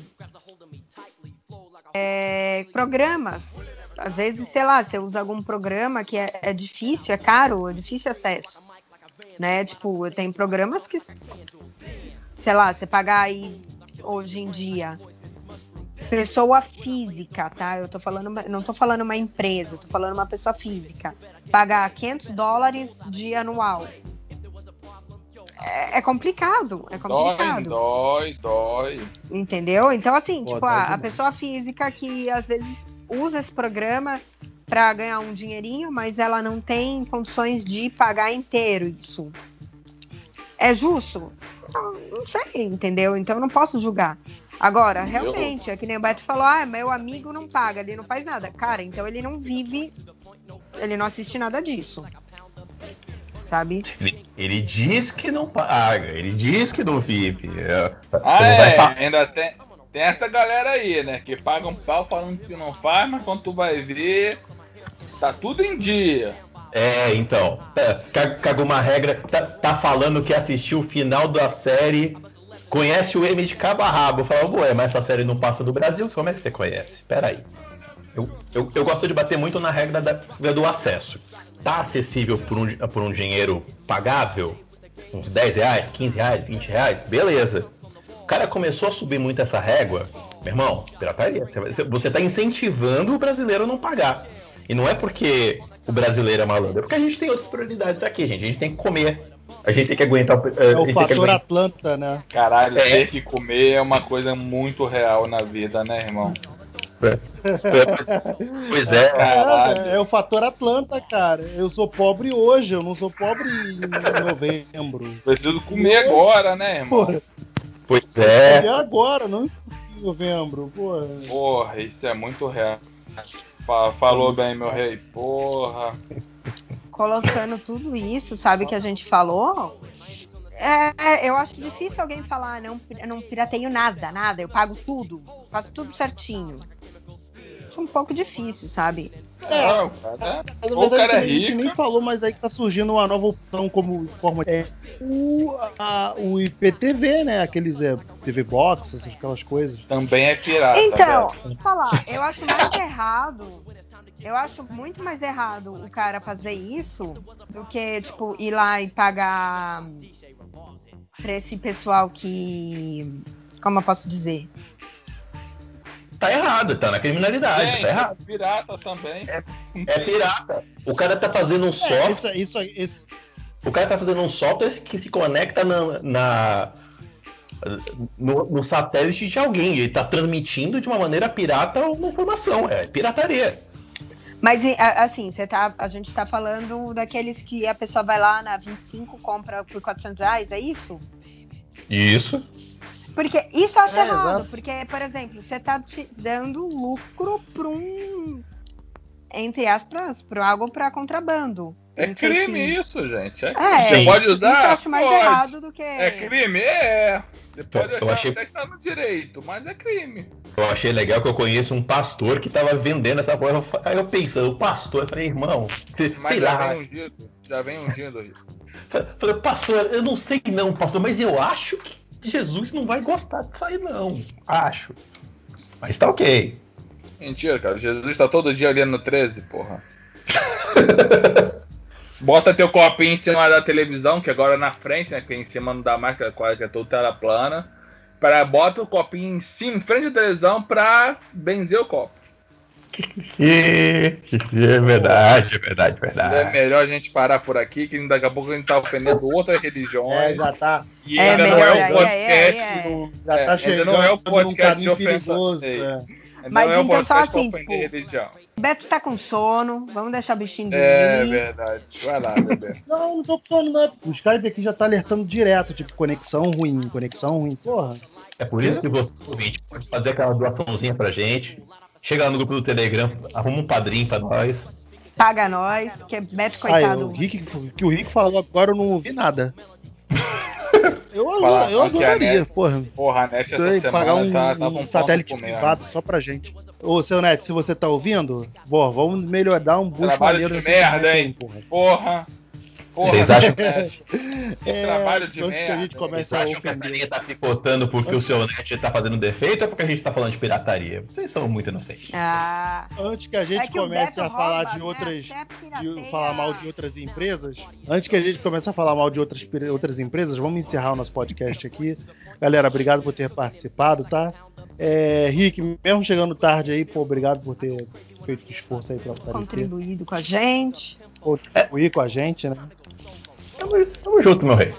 é, programas. Às vezes, sei lá, você usa algum programa que é, é difícil, é caro, é difícil acesso. Né? Tipo, tem programas que, sei lá, você pagar aí hoje em dia. Pessoa física, tá? Eu tô falando, não tô falando uma empresa, tô falando uma pessoa física. Pagar 500 dólares de anual. É, é complicado, é Dói, complicado. dói, dói. Entendeu? Então, assim, Pô, tipo, dói a, a pessoa física que às vezes usa esse programa para ganhar um dinheirinho, mas ela não tem condições de pagar inteiro isso. É justo? Não, não sei, entendeu? Então eu não posso julgar. Agora, realmente, é que nem o Beto falou, ah, meu amigo não paga, ele não faz nada. Cara, então ele não vive, ele não assiste nada disso. Sabe? Ele, ele diz que não paga, ele diz que não vive. É, Você Ah, não é, ainda tem, tem essa galera aí, né? Que paga um pau falando que não faz, mas quando tu vai ver, tá tudo em dia. É, então. é, ca- Cagou uma regra. Tá, tá falando que assistiu o final da série. Conhece o M de cabo a rabo. Fala, ué, mas essa série não passa do Brasil? Como é que você conhece? Peraí. Eu, eu, eu gosto de bater muito na regra da- do acesso. Tá acessível por um, por um dinheiro pagável? Uns 10 reais, 15 reais, 20 reais? Beleza. O cara começou a subir muito essa régua. Meu irmão, pirataria. Você- Você tá incentivando o brasileiro a não pagar. E não é porque o brasileiro é malandro, é porque a gente tem outras prioridades aqui, gente. A gente tem que comer. A gente tem que aguentar o. É a o fator aguentar- Atlanta, né? Caralho, É. ter que comer é uma coisa muito real na vida, né, irmão? Pois é. Caralho. É, é o fator Atlanta, cara. Eu sou pobre hoje, eu não sou pobre em novembro. Preciso comer agora, né, irmão? Porra, Pois é é. agora, não em novembro. Porra. Porra, isso é muito real. Fa- Falou bem, meu rei. Porra. colocando tudo isso, sabe, que a gente falou, é, eu acho difícil alguém falar, não, eu não pirateio nada, nada, eu pago tudo, faço tudo certinho. Acho um pouco difícil, sabe? É, o cara, Mas, na ou o cara é a gente rico. nem falou, mas aí tá surgindo uma nova opção como forma é o, a- o IPTV, né? Aqueles é, TV Box, essas aquelas coisas. Também é pirata. Então, vou falar, eu acho mais errado. Eu acho muito mais errado o cara fazer isso do que, tipo, ir lá e pagar pra esse pessoal que. Como eu posso dizer? Tá errado, tá na criminalidade, Gente, tá errado. pirata também. É pirata. O cara tá fazendo um É, software. isso, isso, esse, O cara tá fazendo um software que se conecta na, na- no, no satélite de alguém. Ele tá transmitindo de uma maneira pirata uma informação. É pirataria. Mas assim, você tá, a gente tá falando daqueles que a pessoa vai lá na 25, compra por 400 reais, é isso? Isso. Porque isso eu acho É, errado, exato. porque, por exemplo, você tá te dando lucro para um, entre aspas, para algo para contrabando. É Não sei crime se- isso, gente. É É, crime. Você pode Isso eu usar? acho mais Pode. errado do que. É crime? É. Você pode Eu achar achei- até que tá no direito, mas é crime. Eu achei legal que eu conheço um pastor que tava vendendo essa coisa. Aí eu pensando, o pastor, eu falei, irmão, cê- Mas sei já lá. vem ungido. Já vem ungido. Falei, pastor, eu não sei não, pastor, mas eu acho que Jesus não vai gostar disso aí, não. Acho. Mas tá ok. Mentira, cara. Jesus tá todo dia olhando no 13, porra. Bota teu copinho em cima da televisão, que agora é na frente, né? Que é em cima não dá mais, que é quase que é tudo tela plana. Pra, bota o copinho em cima, em frente da televisão, pra benzer o copo. É verdade, é verdade, É verdade. melhor a gente parar por aqui, que daqui a pouco a gente tá ofendendo outras é, religiões. já tá, E É ainda não melhor, é é, o podcast. é, é. do- já É, tá ainda não é o num podcast de ofensa. perigoso. É. é. Mas não é então só assim, tipo, religião. Beto tá com sono, vamos deixar o bichinho dormir. É verdade. Vai lá, bebê. Não, não tô falando nada. O Skype aqui já tá alertando direto, tipo, conexão ruim, conexão ruim. Porra. É por isso que você, ouvinte, pode fazer aquela doaçãozinha pra gente. Chega lá no grupo do Telegram, arruma um padrinho pra nós. Paga nós, porque Beto, Aí, coitado. o Rick, que o Rick falou agora eu não ouvi nada. Eu, Fala, eu adoraria, net. porra. Porra, a Nest essa semana pagar um, tá, tava um um satélite privado só pra gente. Ô, seu Neto, se você tá ouvindo, bom, vamos melhorar, um boost Trabalho maneiro de merda, hein? porra. Porra. Porra, Vocês acham- Nest. É, Trabalho de antes que a merda. gente comece Vocês a acham que essa linha tá picotando porque o seu net tá fazendo defeito ou porque a gente tá falando de pirataria? Vocês são muito inocentes. Ah, Antes que a gente é que comece a falar rouba, de né? outras. Até de falar mal de outras empresas. Antes que a gente comece a falar mal de outras, outras empresas, vamos encerrar o nosso podcast aqui. Galera, obrigado por ter participado, tá? É, Rick, mesmo chegando tarde aí, pô, obrigado por ter feito o esforço aí pra aparecer. Contribuído com a gente. Contribuir com a gente, né? Tamo, tamo junto, meu rei.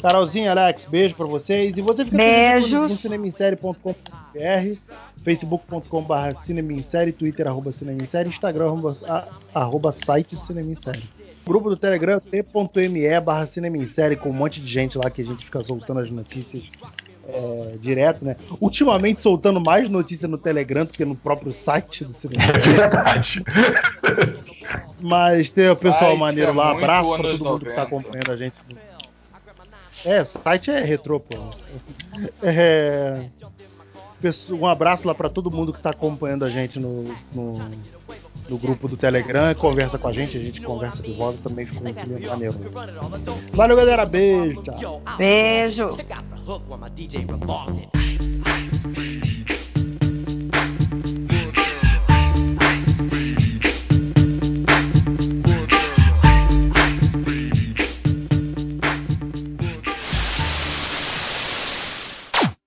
Carolzinha, Alex, beijo pra vocês. E você fica Beijos. no cinemissérie.com.br, facebook.com.br cinemissérie, twitter arroba cinemissérie, instagram arroba, arroba site cinemissérie. Grupo do Telegram t.me barra cinemissérie com um monte de gente lá que a gente fica soltando as notícias é, direto, né? Ultimamente soltando mais notícia no Telegram do que no próprio site do É Cinemissérie. verdade. Mas tem o pessoal Site maneiro é lá, abraço pra todo mundo que tá 90. acompanhando a gente. É, site é retrô, pô. É, um abraço lá pra todo mundo que tá acompanhando a gente no, no, no grupo do Telegram, conversa com a gente, a gente conversa de volta, também ficou muito maneiro. Valeu, galera, beijo, tchau. Beijo.